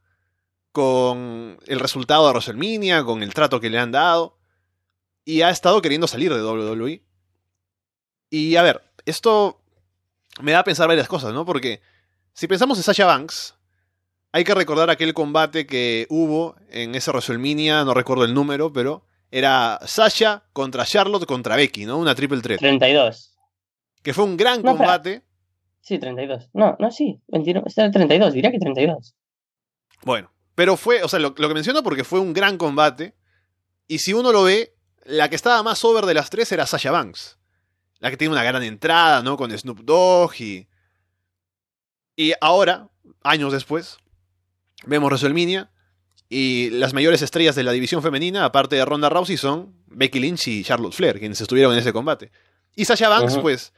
Speaker 1: con el resultado de WrestleMania, con el trato que le han dado, y ha estado queriendo salir de WWE. Y a ver, esto me da a pensar varias cosas, ¿no? Porque si pensamos en Sasha Banks, hay que recordar aquel combate que hubo en ese WrestleMania, no recuerdo el número, pero era Sasha contra Charlotte contra Becky, ¿no? Una triple threat.
Speaker 2: 32.
Speaker 1: Que fue un gran combate.
Speaker 2: Sí, 32. No, no, sí. 29. Este era 32, diría que 32.
Speaker 1: Bueno, pero fue, o sea, lo, que menciono porque fue un gran combate. Y si uno lo ve, la que estaba más over de las tres era Sasha Banks. La que tiene una gran entrada, ¿no? Con Snoop Dogg y. Y ahora, años después, vemos WrestleMania. Y las mayores estrellas de la división femenina, aparte de Ronda Rousey, son Becky Lynch y Charlotte Flair, quienes estuvieron en ese combate. Y Sasha Banks, pues,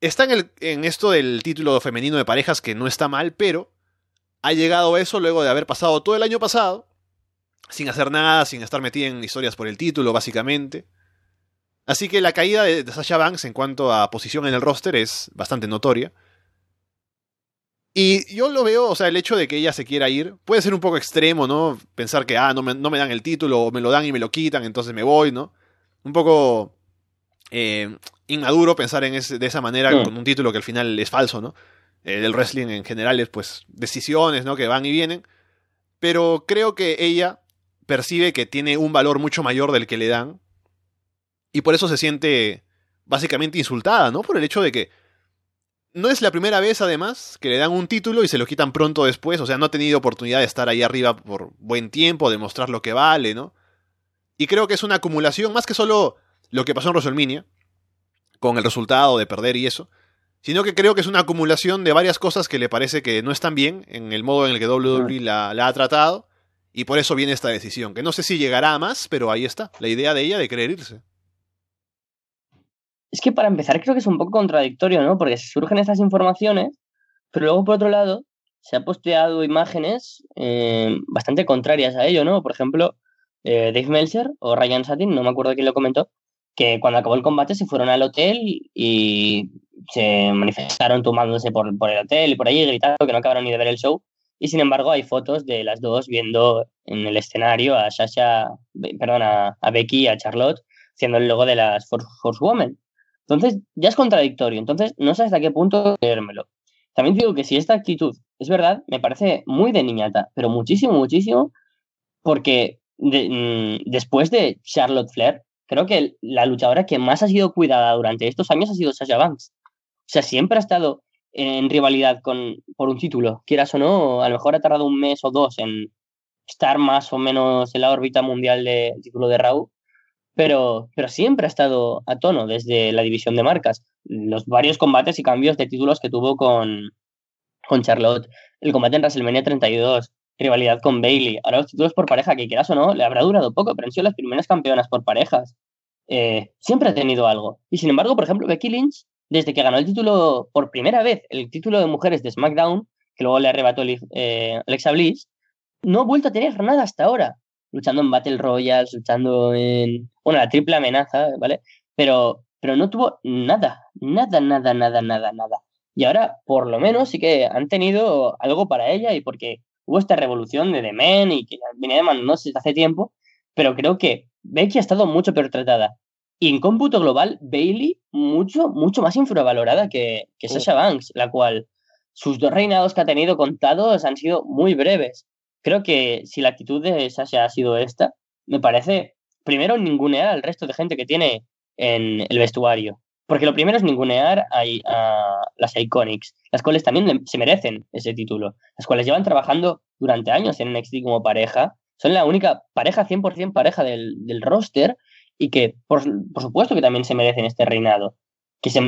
Speaker 1: está en, el, en esto del título femenino de parejas que no está mal, pero ha llegado a eso luego de haber pasado todo el año pasado sin hacer nada, sin estar metida en historias por el título, básicamente. Así que la caída de, Sasha Banks en cuanto a posición en el roster es bastante notoria. Y yo lo veo, o sea, el hecho de que ella se quiera ir puede ser un poco extremo, ¿no? Pensar que, ah, no me, no me dan el título, o me lo dan y me lo quitan, entonces me voy, ¿no? Un poco eh, inmaduro pensar en de esa manera con un título que al final es falso, ¿no? Eh, el wrestling en general es pues decisiones, ¿no? Que van y vienen. Pero creo que ella percibe que tiene un valor mucho mayor del que le dan. Y por eso se siente básicamente insultada, ¿no? Por el hecho de que no es la primera vez, además, que le dan un título y se lo quitan pronto después. O sea, no ha tenido oportunidad de estar ahí arriba por buen tiempo, de mostrar lo que vale, ¿no? Y creo que es una acumulación, más que solo lo que pasó en WrestleMania, con el resultado de perder y eso, sino que creo que es una acumulación de varias cosas que le parece que no están bien en el modo en el que WWE la, ha tratado, y por eso viene esta decisión, que no sé si llegará a más, pero ahí está, la idea de ella de querer irse.
Speaker 2: Es que para empezar creo que es un poco contradictorio, ¿no? Porque surgen estas informaciones, pero luego por otro lado se han posteado imágenes eh, bastante contrarias a ello, ¿no? Por ejemplo, eh, Dave Meltzer o Ryan Satin, no me acuerdo quién lo comentó, que cuando acabó el combate se fueron al hotel y se manifestaron tomándose por, por el hotel y por allí gritando que no acabaron ni de ver el show. Y sin embargo hay fotos de las dos viendo en el escenario a Sasha, perdón, a, Becky y a Charlotte haciendo el logo de las Women. Entonces ya es contradictorio. Entonces no sé hasta qué punto creérmelo. También digo que si esta actitud es verdad, me parece muy de niñata, pero muchísimo, muchísimo, porque mm, después de Charlotte Flair, creo que la luchadora que más ha sido cuidada durante estos años ha sido Sasha Banks. O sea, siempre ha estado en rivalidad con, por un título, quieras o no, a lo mejor ha tardado un mes o dos en estar más o menos en la órbita mundial del título de Raw, pero, pero siempre ha estado a tono desde la división de marcas. Los varios combates y cambios de títulos que tuvo con, con Charlotte, el combate en WrestleMania 32, rivalidad con Bailey. Ahora los títulos por pareja, que quieras o no, le habrá durado poco, pero han sido las primeras campeonas por parejas. Eh, siempre ha tenido algo. Y sin embargo, por ejemplo, Becky Lynch, desde que ganó el título por primera vez, el título de mujeres de SmackDown, que luego le arrebató eh, Alexa Bliss, no ha vuelto a tener nada hasta ahora. Luchando en Battle Royals, luchando en. Bueno, la triple amenaza, ¿vale? Pero, pero no tuvo nada, nada, nada, nada, nada, nada. Y ahora, por lo menos, sí que han tenido algo para ella y porque hubo esta revolución de The Men y que viene demandándose hace tiempo, pero creo que Becky ha estado mucho peor tratada. Y en cómputo global, Bailey mucho, mucho más infravalorada que, que Sasha Banks, la cual sus dos reinados que ha tenido contados han sido muy breves. Creo que si la actitud de Sasha ha sido esta, me parece, primero, ningunear al resto de gente que tiene en el vestuario. Porque lo primero es ningunear a, a, las Iconics, las cuales también se merecen ese título, las cuales llevan trabajando durante años en NXT como pareja, son la única pareja 100% pareja del, del roster y que por, por, supuesto que también se merecen este reinado. Que, se,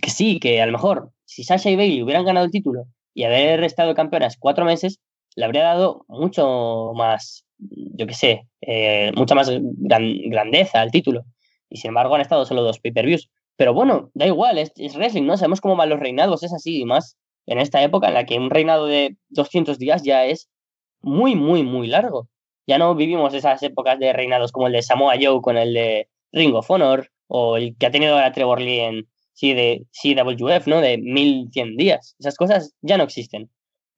Speaker 2: que sí, que a lo mejor si Sasha y Bailey hubieran ganado el título y haber estado campeonas cuatro meses, le habría dado mucho más, yo qué sé, eh, mucha más grandeza al título. Y sin embargo han estado solo dos pay-per-views. Pero bueno, da igual, es, wrestling, ¿no? Sabemos cómo van los reinados, es así, y más en esta época en la que un reinado de 200 días ya es muy, muy, muy largo. Ya no vivimos esas épocas de reinados como el de Samoa Joe con el de Ring of Honor o el que ha tenido ahora Trevor Lee en CWF, ¿no? De 1100 días. Esas cosas ya no existen.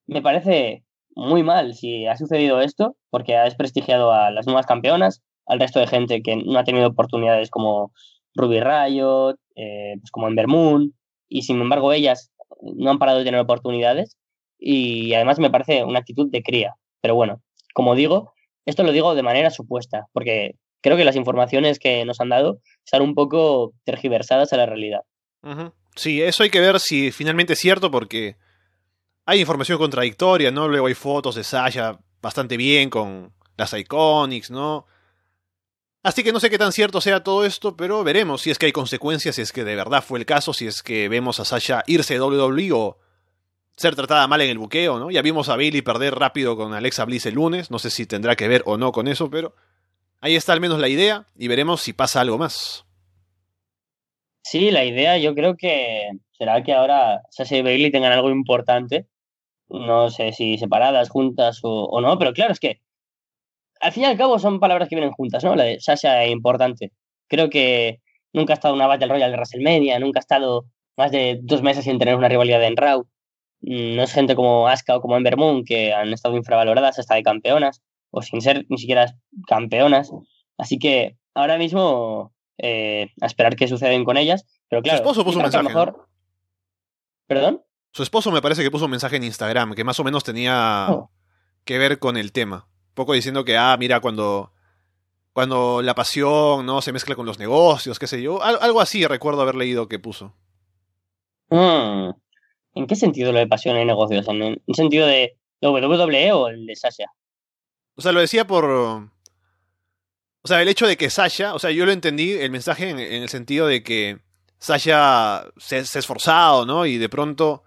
Speaker 2: Me parece muy mal si ha sucedido esto porque ha desprestigiado a las nuevas campeonas, al resto de gente que no ha tenido oportunidades como Ruby Riot, eh, pues como Ember Moon, y sin embargo ellas no han parado de tener oportunidades y además me parece una actitud de cría. Pero bueno, como digo, esto lo digo de manera supuesta, porque creo que las informaciones que nos han dado están un poco tergiversadas a la realidad.
Speaker 1: Sí, eso hay que ver si finalmente es cierto, porque hay información contradictoria, ¿no? Luego hay fotos de Sasha bastante bien con las Iconics, ¿no? Así que no sé qué tan cierto sea todo esto, pero veremos si es que hay consecuencias, si es que de verdad fue el caso, si es que vemos a Sasha irse de WWE o ser tratada mal en el buqueo, ¿no? Ya vimos a Bailey perder rápido con Alexa Bliss el lunes, no sé si tendrá que ver o no con eso, pero ahí está al menos la idea y veremos si pasa algo más.
Speaker 2: Sí, la idea yo creo que será que ahora Sasha y Bailey tengan algo importante, no sé si separadas, juntas o, o, no, pero claro, es que al fin y al cabo son palabras que vienen juntas, ¿no? La de Sasha es importante. Creo que nunca ha estado una Battle Royale de WrestleMania, nunca ha estado más de dos meses sin tener una rivalidad en Raw. Mm, no es gente como Asuka o como Ember Moon que han estado infravaloradas hasta de campeonas o sin ser ni siquiera campeonas. Así que ahora mismo eh, a esperar qué suceden con ellas. Pero claro,
Speaker 1: su esposo puso un mensaje.
Speaker 2: Mejor... ¿Perdón?
Speaker 1: Su esposo me parece que puso un mensaje en Instagram que más o menos tenía oh. que ver con el tema. Un poco diciendo que, ah, mira, cuando, cuando la pasión no se mezcla con los negocios, qué sé yo. Algo así recuerdo haber leído que puso.
Speaker 2: Mm. ¿En qué sentido lo de pasión y negocios? ¿En el sentido de WWE o el de Sasha?
Speaker 1: O sea, lo decía por. O sea, el hecho de que Sasha. O sea, yo lo entendí el mensaje en, el sentido de que Sasha se, se, ha esforzado, ¿no? Y de pronto.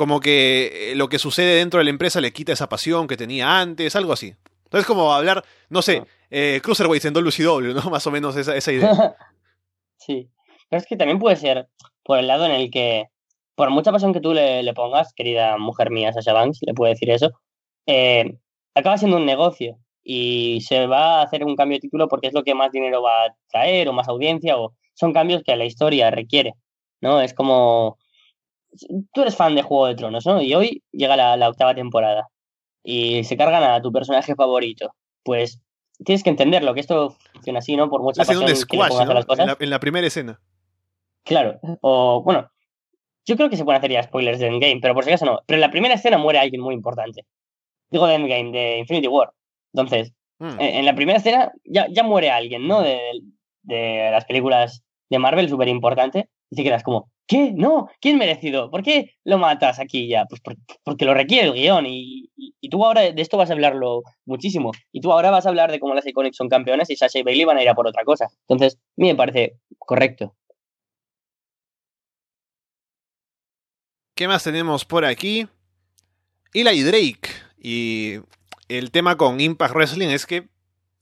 Speaker 1: Como que lo que sucede dentro de la empresa le quita esa pasión que tenía antes, algo así. Entonces, como hablar, no sé, eh, Cruiserweights en WCW, ¿no? Más o menos esa, esa idea.
Speaker 2: sí. Pero es que también puede ser por el lado en el que por mucha pasión que tú le, pongas, querida mujer mía, Sasha Banks, le puedo decir eso, eh, acaba siendo un negocio y se va a hacer un cambio de título porque es lo que más dinero va a traer o más audiencia o son cambios que la historia requiere, ¿no? Es como... Tú eres fan de Juego de Tronos, ¿no? Y hoy llega la, octava temporada y se cargan a tu personaje favorito. Pues tienes que entenderlo, que esto funciona así, ¿no? Por mucha pasión
Speaker 1: que le a las cosas. en la primera escena.
Speaker 2: Claro, o bueno, yo creo que se pueden hacer ya spoilers de Endgame, pero por si acaso no. Pero en la primera escena muere alguien muy importante. Digo de Endgame, de Infinity War. Entonces, hmm. en, la primera escena ya, ya muere alguien, ¿no? De, de las películas de Marvel, súper importante. Y te quedas como, ¿qué? No, ¿quién merecido? ¿Por qué lo matas aquí ya? Pues porque lo requiere el guion. Y, y, tú ahora de esto vas a hablarlo muchísimo. Y tú ahora vas a hablar de cómo las Iconics son campeonas y Sasha y Bailey van a ir a por otra cosa. Entonces, a mí me parece correcto.
Speaker 1: ¿Qué más tenemos por aquí? Eli Drake. Y el tema con Impact Wrestling es que uh,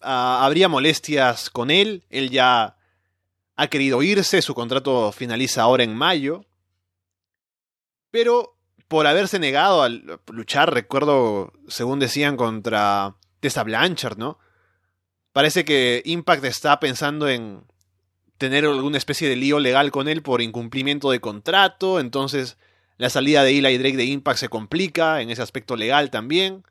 Speaker 1: habría molestias con él. Él ya ha querido irse. Su contrato finaliza ahora en mayo. Pero por haberse negado a luchar, recuerdo, según decían, contra Tessa Blanchard, ¿no? Parece que Impact está pensando en tener alguna especie de lío legal con él por incumplimiento de contrato. Entonces la salida de Eli Drake de Impact se complica en ese aspecto legal también.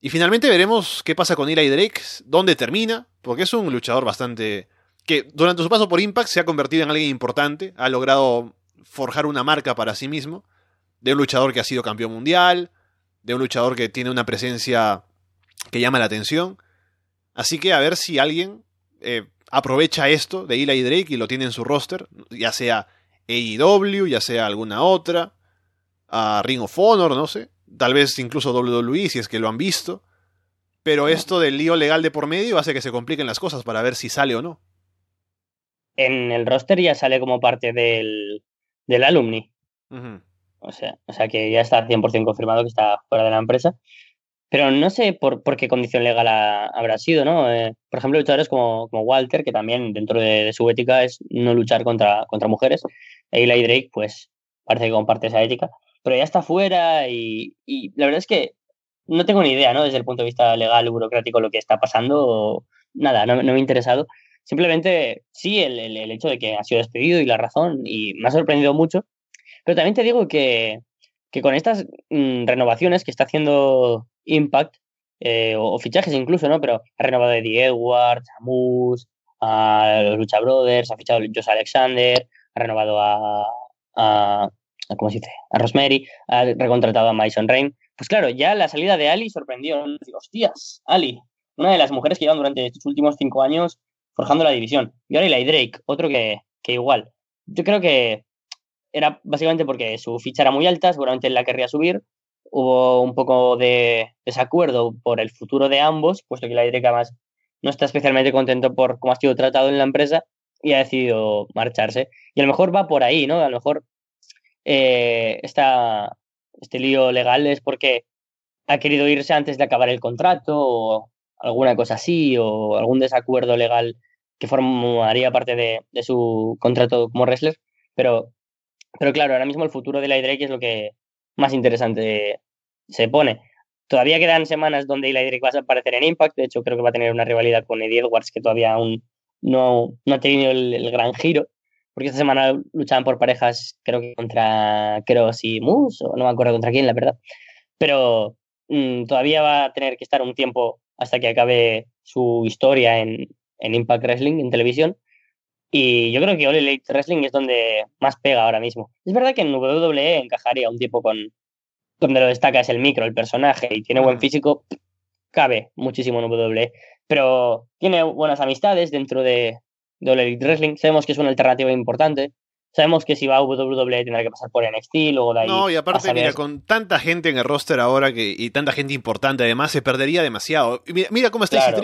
Speaker 1: Y finalmente veremos qué pasa con Eli Drake, dónde termina, porque es un luchador bastante... que durante su paso por Impact se ha convertido en alguien importante, ha logrado forjar una marca para sí mismo, de un luchador que ha sido campeón mundial, de un luchador que tiene una presencia que llama la atención. Así que a ver si alguien eh, aprovecha esto de Eli Drake y lo tiene en su roster, ya sea AEW, ya sea alguna otra, a Ring of Honor, no sé, tal vez incluso WWE si es que lo han visto, pero esto del lío legal de por medio hace que se compliquen las cosas para ver si sale o no.
Speaker 2: En el roster ya sale como parte del, del alumni. o, sea, o sea que ya está 100% confirmado que está fuera de la empresa. Pero no sé por, por qué condición legal habrá sido, ¿no? Eh, por ejemplo, luchadores como, como Walter, que también dentro de, su ética es no luchar contra, contra mujeres. E Eli Drake, pues parece que comparte esa ética. pero ya está fuera y, y la verdad es que no tengo ni idea, ¿no? Desde el punto de vista legal, burocrático, lo que está pasando, nada, no, me ha interesado. Simplemente, sí, el, el, hecho de que ha sido despedido y la razón, y me ha sorprendido mucho. Pero también te digo que, que con estas mm, renovaciones que está haciendo Impact, eh, o, fichajes incluso, ¿no? Pero ha renovado a Eddie Edwards, a Moose, a los Lucha Brothers, ha fichado a Josh Alexander, ha renovado a, a, ¿cómo se dice? A Rosemary, ha recontratado a Mason Rain. Pues claro, ya la salida de Ali sorprendió. Digo, hostias, Ali, una de las mujeres que llevan durante estos últimos cinco años forjando la división. Y ahora Eli Drake, otro que, que igual. Yo creo que era básicamente porque su ficha era muy alta, seguramente él la querría subir. Hubo un poco de desacuerdo por el futuro de ambos, puesto que la Drake además no está especialmente contento por cómo ha sido tratado en la empresa y ha decidido marcharse. Y a lo mejor va por ahí, ¿no? A lo mejor eh, este lío legal es porque ha querido irse antes de acabar el contrato o alguna cosa así o algún desacuerdo legal que formaría parte de, su contrato como wrestler. Pero, pero claro, ahora mismo el futuro de la Drake es lo que más interesante se pone. Todavía quedan semanas donde Eli Drake va a aparecer en Impact. De hecho, creo que va a tener una rivalidad con Eddie Edwards que todavía aún no, no ha tenido el, gran giro. Porque esta semana luchaban por parejas, creo que contra Kroos y Moose, o no me acuerdo contra quién, la verdad. Pero mm, todavía va a tener que estar un tiempo hasta que acabe su historia en, en Impact Wrestling, en televisión. Y yo creo que All Elite Wrestling es donde más pega ahora mismo. Es verdad que en WWE encajaría un tipo con donde lo destaca es el micro, el personaje, y tiene buen físico, cabe muchísimo en WWE. Pero tiene buenas amistades dentro de, de All Elite Wrestling. Sabemos que es una alternativa importante. Sabemos que si va a WWE tendrá que pasar por NXT, luego de ahí.
Speaker 1: No, y aparte, mira, con tanta gente en el roster ahora que, y tanta gente importante además, se perdería demasiado. Mira, cómo está claro.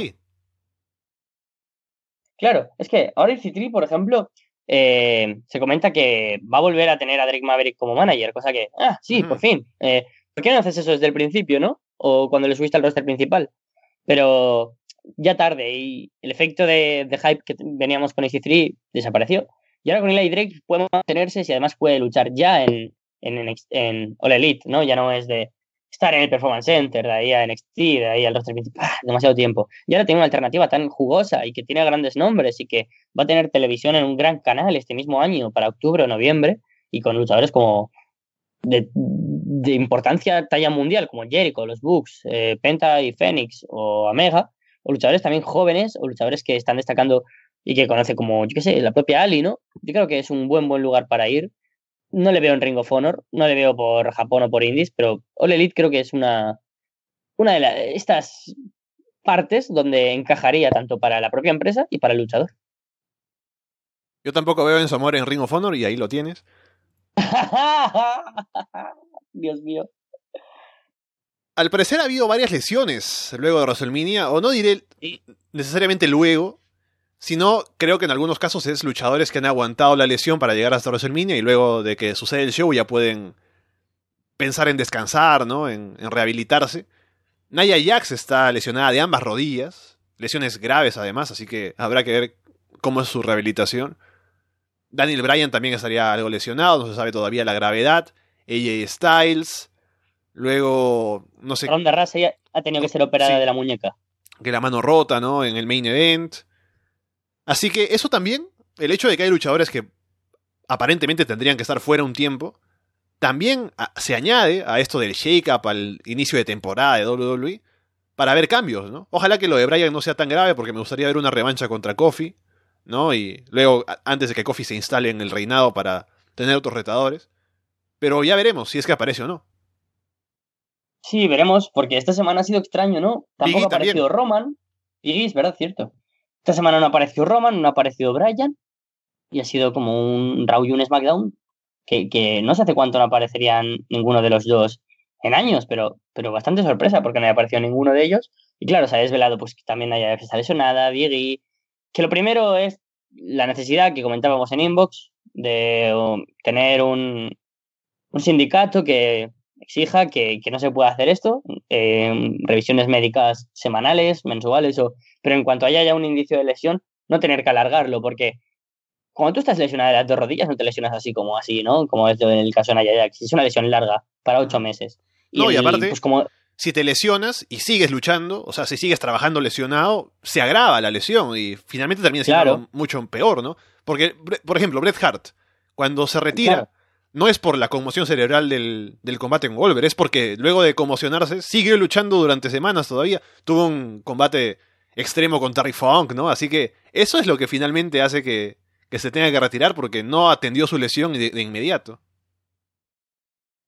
Speaker 2: Claro, es que ahora EC3, por ejemplo, eh, se comenta que va a volver a tener a Drake Maverick como manager, cosa que, ah, sí, por fin. Eh, ¿Por qué no haces eso desde el principio, no? O cuando le subiste al roster principal. Pero ya tarde y el efecto de, hype que veníamos con EC3 desapareció. Y ahora con Eli Drake puede mantenerse y además puede luchar ya en, en, en All Elite, ¿no? Ya no es de, estar en el Performance Center, de ahí a NXT, de ahí al roster principal, demasiado tiempo. Y ahora tiene una alternativa tan jugosa y que tiene grandes nombres y que va a tener televisión en un gran canal este mismo año, para octubre o noviembre, y con luchadores como de, importancia talla mundial, como Jericho, los Bucks, eh, Penta y Phoenix o Omega, o luchadores también jóvenes, o luchadores que están destacando y que conoce como, yo qué sé, la propia Ali, ¿no? Yo creo que es un buen, buen lugar para ir no le veo en Ring of Honor, no le veo por Japón o por Indies, pero All Elite creo que es una, una de estas partes donde encajaría tanto para la propia empresa y para el luchador.
Speaker 1: Yo tampoco veo en su amor en Ring of Honor y ahí lo tienes.
Speaker 2: Dios mío.
Speaker 1: Al parecer ha habido varias lesiones luego de WrestleMania, o no diré necesariamente luego, sino creo que en algunos casos es luchadores que han aguantado la lesión para llegar hasta WrestleMania y luego de que sucede el show ya pueden pensar en descansar, ¿no? En, rehabilitarse. Naya Jax está lesionada de ambas rodillas, lesiones graves además, así que habrá que ver cómo es su rehabilitación. Daniel Bryan también estaría algo lesionado, no se sabe todavía la gravedad. AJ Styles, luego, no sé...
Speaker 2: Ronda Rousey ha tenido que ser operada de la muñeca.
Speaker 1: Que la mano rota, ¿no? En el main event. Así que eso también, el hecho de que hay luchadores que aparentemente tendrían que estar fuera un tiempo, también se añade a esto del shake-up al inicio de temporada de WWE para ver cambios, ¿no? Ojalá que lo de Bryan no sea tan grave porque me gustaría ver una revancha contra Kofi, ¿no? Y luego, antes de que Kofi se instale en el reinado para tener otros retadores. Pero ya veremos si es que aparece o no.
Speaker 2: Sí, veremos, porque esta semana ha sido extraño, ¿no? Tampoco ha aparecido Roman. y es ¿verdad? Cierto. Esta semana no apareció Roman, no ha aparecido Bryan. Y ha sido como un Raw y un SmackDown que, no sé hace cuánto no aparecerían ninguno de los dos en años, pero, pero bastante sorpresa porque no ha aparecido ninguno de ellos. Y claro, se ha desvelado pues que también haya está lesionada, Biggie. Que lo primero es la necesidad que comentábamos en Inbox de um, tener un, un sindicato que exija que, no se pueda hacer esto, eh, revisiones médicas semanales, mensuales, o, pero en cuanto haya ya un indicio de lesión, no tener que alargarlo, porque cuando tú estás lesionado de las dos rodillas, no te lesionas así como así, ¿no? Como es en el caso de Naya Es una lesión larga, para ocho meses.
Speaker 1: no, y aparte, pues como... si te lesionas y sigues luchando, o sea, si sigues trabajando lesionado, se agrava la lesión y finalmente termina siendo mucho peor, ¿no? Porque, por ejemplo, Bret Hart, cuando se retira, no es por la conmoción cerebral del, del combate con Wolver, es porque luego de conmocionarse, sigue luchando durante semanas todavía. Tuvo un combate extremo con Terry Funk, ¿no? Así que eso es lo que finalmente hace que, que se tenga que retirar porque no atendió su lesión de, inmediato.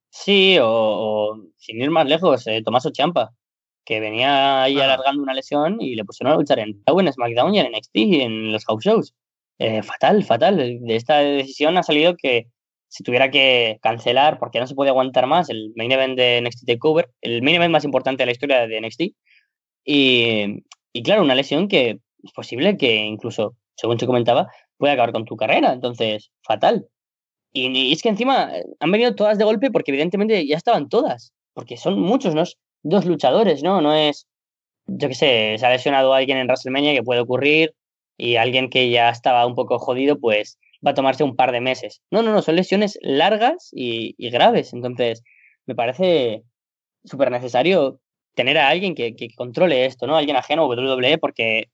Speaker 2: Sí, o, sin ir más lejos, eh, Tomás Champa, que venía ahí alargando una lesión y le pusieron a luchar en en SmackDown y en NXT y en los house shows. Eh, fatal, fatal. De esta decisión ha salido que se tuviera que cancelar porque no se puede aguantar más el main event de NXT Takeover, el main event más importante de la historia de NXT. Y, y claro, una lesión que es posible que incluso, según se comentaba, puede acabar con tu carrera. Entonces, fatal. Y, es que encima eh, han venido todas de golpe porque evidentemente ya estaban todas. Porque son muchos, ¿no? Dos luchadores, ¿no? No es, yo qué sé, se ha lesionado alguien en WrestleMania que puede ocurrir y alguien que ya estaba un poco jodido, pues va a tomarse un par de meses. No, no, no, son lesiones largas y, graves. Entonces, me parece súper necesario tener a alguien que, que, controle esto, ¿no? Alguien ajeno a WWE, porque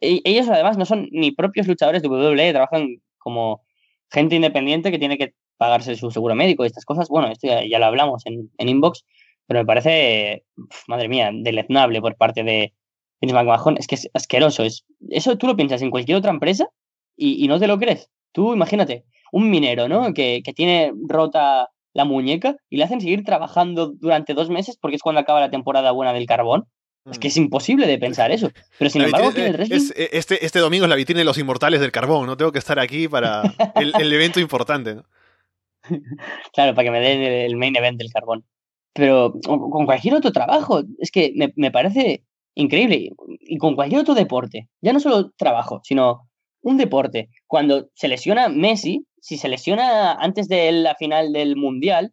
Speaker 2: e-, ellos además no son ni propios luchadores de WWE, trabajan como gente independiente que tiene que pagarse su seguro médico y estas cosas. Bueno, esto ya, lo hablamos en, Inbox, pero me parece, madre mía, deleznable por parte de Vince McMahon. Es que es asqueroso. Es, eso tú lo piensas en cualquier otra empresa y, no te lo crees. Tú imagínate, un minero, ¿no? Que, que tiene rota la muñeca y le hacen seguir trabajando durante dos meses porque es cuando acaba la temporada buena del carbón. Es que es imposible de pensar eso. Pero sin embargo,
Speaker 1: el eh, este, este domingo es la vitrina de los inmortales del carbón, ¿no? Tengo que estar aquí para el, evento importante, ¿no?
Speaker 2: Claro, para que me den el main event del carbón. Pero con cualquier otro trabajo, es que me, parece increíble. Y con cualquier otro deporte, ya no solo trabajo, sino un deporte. Cuando se lesiona Messi, si se lesiona antes de la final del Mundial,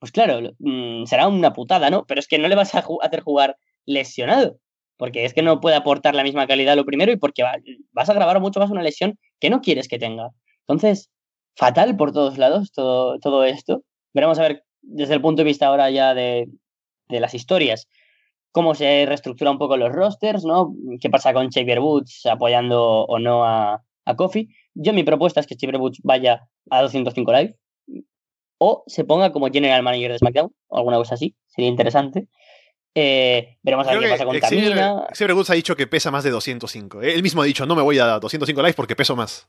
Speaker 2: pues claro, mm, será una putada, ¿no? Pero es que no le vas a hacer jugar lesionado. Porque es que no puede aportar la misma calidad lo primero y porque vas a grabar mucho más una lesión que no quieres que tenga. Entonces, fatal por todos lados todo, todo esto. Veremos a ver desde el punto de vista ahora ya de, de las historias cómo se reestructura un poco los rosters, ¿no? ¿Qué pasa con Xavier Woods apoyando o no a, a Kofi? Yo mi propuesta es que Woods vaya a 205 Live o se ponga como General Manager de SmackDown o alguna cosa así, sería interesante. Eh, veremos a ver qué pasa con Tamina.
Speaker 1: Xavier Woods ha dicho que pesa más de 205. Él mismo ha dicho, no me voy a 205 likes porque peso más.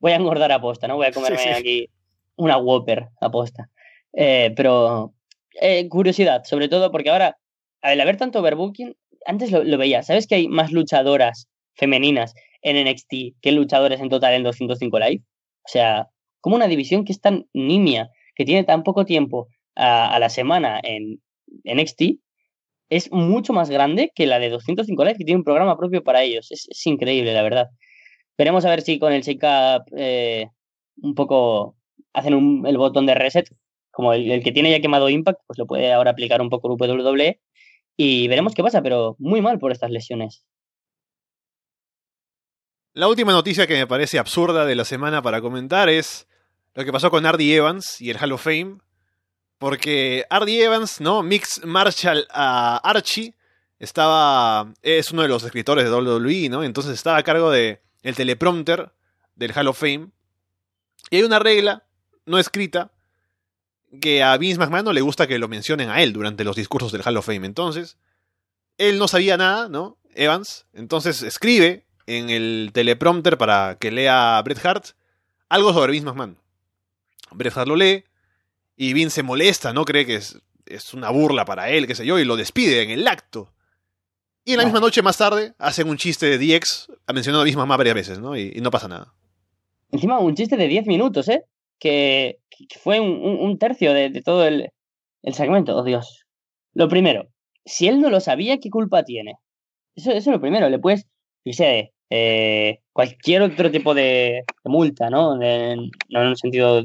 Speaker 2: Voy a engordar a posta, ¿no? Voy a comerme aquí una Whopper a posta. Eh, pero eh, curiosidad, sobre todo porque ahora, al haber tanto overbooking, antes lo, veía. ¿Sabes que hay más luchadoras femeninas en NXT que luchadores en total en 205 Live? O sea, como una división que es tan nimia, que tiene tan poco tiempo a, la semana en NXT, es mucho más grande que la de 205 Live, que tiene un programa propio para ellos. Es, increíble, la verdad. Veremos a ver si con el Shake Up eh, un poco hacen el botón de reset, como el, que tiene ya quemado Impact, pues lo puede ahora aplicar un poco el WWE y veremos qué pasa, pero muy mal por estas lesiones.
Speaker 1: La última noticia que me parece absurda de la semana para comentar es lo que pasó con Ardy Evans y el Hall of Fame. Porque Ardy Evans, ¿no? Mix Marshall a Archie estaba. Es uno de los escritores de WWE, ¿no? Entonces estaba a cargo de el teleprompter del Hall of Fame. Y hay una regla no escrita que a Vince McMahon no le gusta que lo mencionen a él durante los discursos del Hall of Fame. Entonces, él no sabía nada, ¿no? Evans. Entonces escribe en el teleprompter para que lea Bret Hart algo sobre Vince McMahon. Bret Hart lo lee y Vince se molesta, ¿no? Cree que es, es una burla para él, qué sé yo, y lo despide en el acto. Y en la misma noche, más tarde, hacen un chiste de DX, ha mencionado a Vince mamá varias veces, ¿no? Y, no pasa nada.
Speaker 2: Encima, un chiste de 10 minutos, ¿eh? Que, fue un, tercio de, todo el, segmento. Oh, Dios. Lo primero, si él no lo sabía, ¿qué culpa tiene? Eso, eso es lo primero. Le puedes, sé, eh, cualquier otro tipo de, multa, ¿no? no en el sentido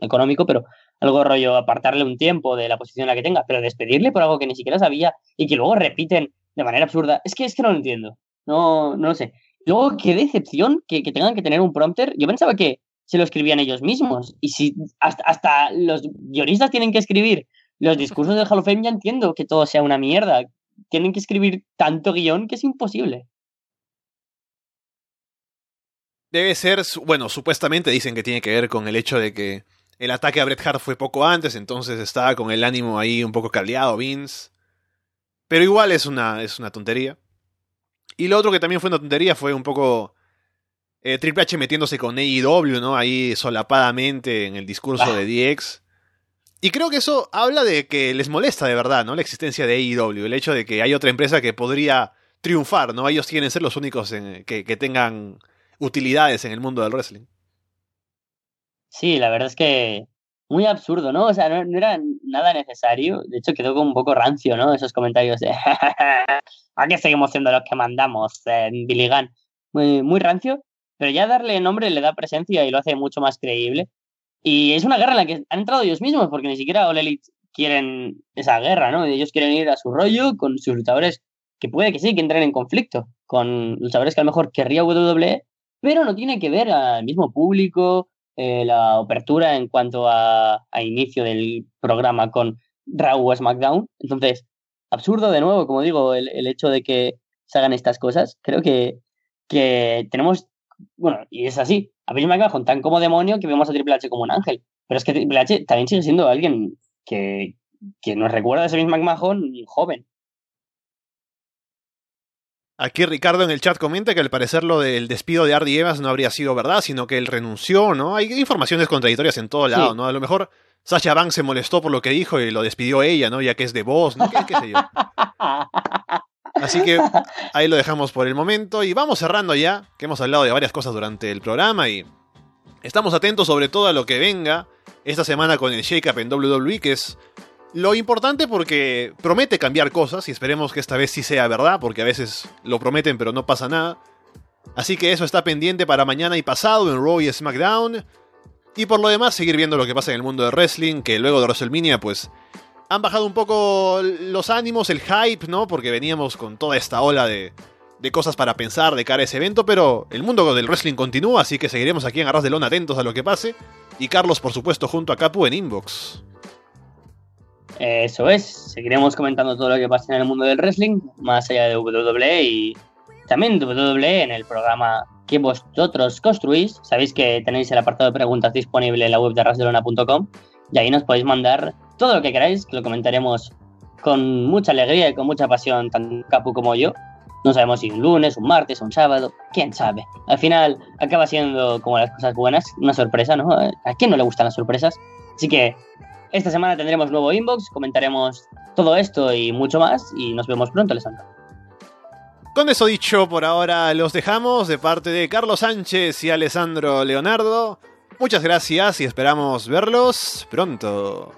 Speaker 2: económico, pero algo rollo apartarle un tiempo de la posición en la que tenga, pero despedirle por algo que ni siquiera sabía y que luego repiten de manera absurda, es que es que no lo entiendo. No, no lo sé. Luego, qué decepción que, que tengan que tener un prompter. Yo pensaba que se lo escribían ellos mismos. Y si hasta, hasta los guionistas tienen que escribir los discursos del Hall of Fame, ya entiendo que todo sea una mierda. Tienen que escribir tanto guion que es imposible.
Speaker 1: Debe ser, bueno, supuestamente dicen que tiene que ver con el hecho de que el ataque a Bret Hart fue poco antes, entonces estaba con el ánimo ahí un poco caldeado Vince. Pero igual es una, es una tontería. Y lo otro que también fue una tontería fue un poco eh, Triple H metiéndose con AEW, ¿no? Ahí solapadamente en el discurso de DX. Y creo que eso habla de que les molesta de verdad, ¿no? La existencia de AEW, el hecho de que hay otra empresa que podría triunfar, ¿no? Ellos quieren ser los únicos en- que, que tengan utilidades en el mundo del wrestling.
Speaker 2: Sí, la verdad es que muy absurdo, ¿no? O sea, no, era nada necesario. De hecho, quedó como un poco rancio, ¿no? Esos comentarios de ¿a qué seguimos siendo los que mandamos en Billy Gunn? Muy, muy rancio, pero ya darle nombre le da presencia y lo hace mucho más creíble. Y es una guerra en la que han entrado ellos mismos, porque ni siquiera All Elite quieren esa guerra, ¿no? Ellos quieren ir a su rollo con sus luchadores que puede que sí, que entren en conflicto con luchadores que a lo mejor querría WWE, pero no tiene que ver al mismo público, eh, la apertura en cuanto a, a inicio del programa con Raw o SmackDown. Entonces, absurdo de nuevo, como digo, el, el hecho de que se hagan estas cosas. Creo que, que tenemos, bueno, y es así, a Vince McMahon tan como demonio que vemos a Triple H como un ángel. Pero es que Triple H también sigue siendo alguien que, que nos recuerda a ese Vince McMahon joven.
Speaker 1: Aquí Ricardo en el chat comenta que al parecer lo del despido de Ardy Evans no habría sido verdad, sino que él renunció, ¿no? Hay informaciones contradictorias en todo lado,
Speaker 2: Sí.
Speaker 1: ¿no? A lo mejor Sasha Banks se molestó por lo que dijo y lo despidió ella, ¿no? Ya que es de voz, ¿no? ¿Qué, qué sé yo? Así que ahí lo dejamos por el momento y vamos cerrando ya, que hemos hablado de varias cosas durante el programa y estamos atentos sobre todo a lo que venga esta semana con el Shake Up en WWE, que es lo importante porque promete cambiar cosas y esperemos que esta vez sí sea verdad, porque a veces lo prometen pero no pasa nada. Así que eso está pendiente para mañana y pasado en Raw y SmackDown. Y por lo demás, seguir viendo lo que pasa en el mundo de wrestling, que luego de WrestleMania, pues han bajado un poco los ánimos, el hype, ¿no? Porque veníamos con toda esta ola de, de cosas para pensar de cara a ese evento, pero el mundo del wrestling continúa, así que seguiremos aquí en Arras de Lona atentos a lo que pase. Y Carlos, por supuesto, junto a Capu en Inbox.
Speaker 2: Eso es, seguiremos comentando todo lo que pasa en el mundo del wrestling, más allá de WWE y también WWE en el programa que vosotros construís. Sabéis que tenéis el apartado de preguntas disponible en la web de rasdelona.com y ahí nos podéis mandar todo lo que queráis, que lo comentaremos con mucha alegría y con mucha pasión, tanto Capu como yo. No sabemos si un lunes, un martes, un sábado, quién sabe. Al final acaba siendo como las cosas buenas, una sorpresa, ¿no? ¿A quién no le gustan las sorpresas? Así que esta semana tendremos nuevo inbox, comentaremos todo esto y mucho más y nos vemos pronto, Alessandro.
Speaker 1: Con eso dicho, por ahora los dejamos de parte de Carlos Sánchez y Alessandro Leonardo. Muchas gracias y esperamos verlos pronto.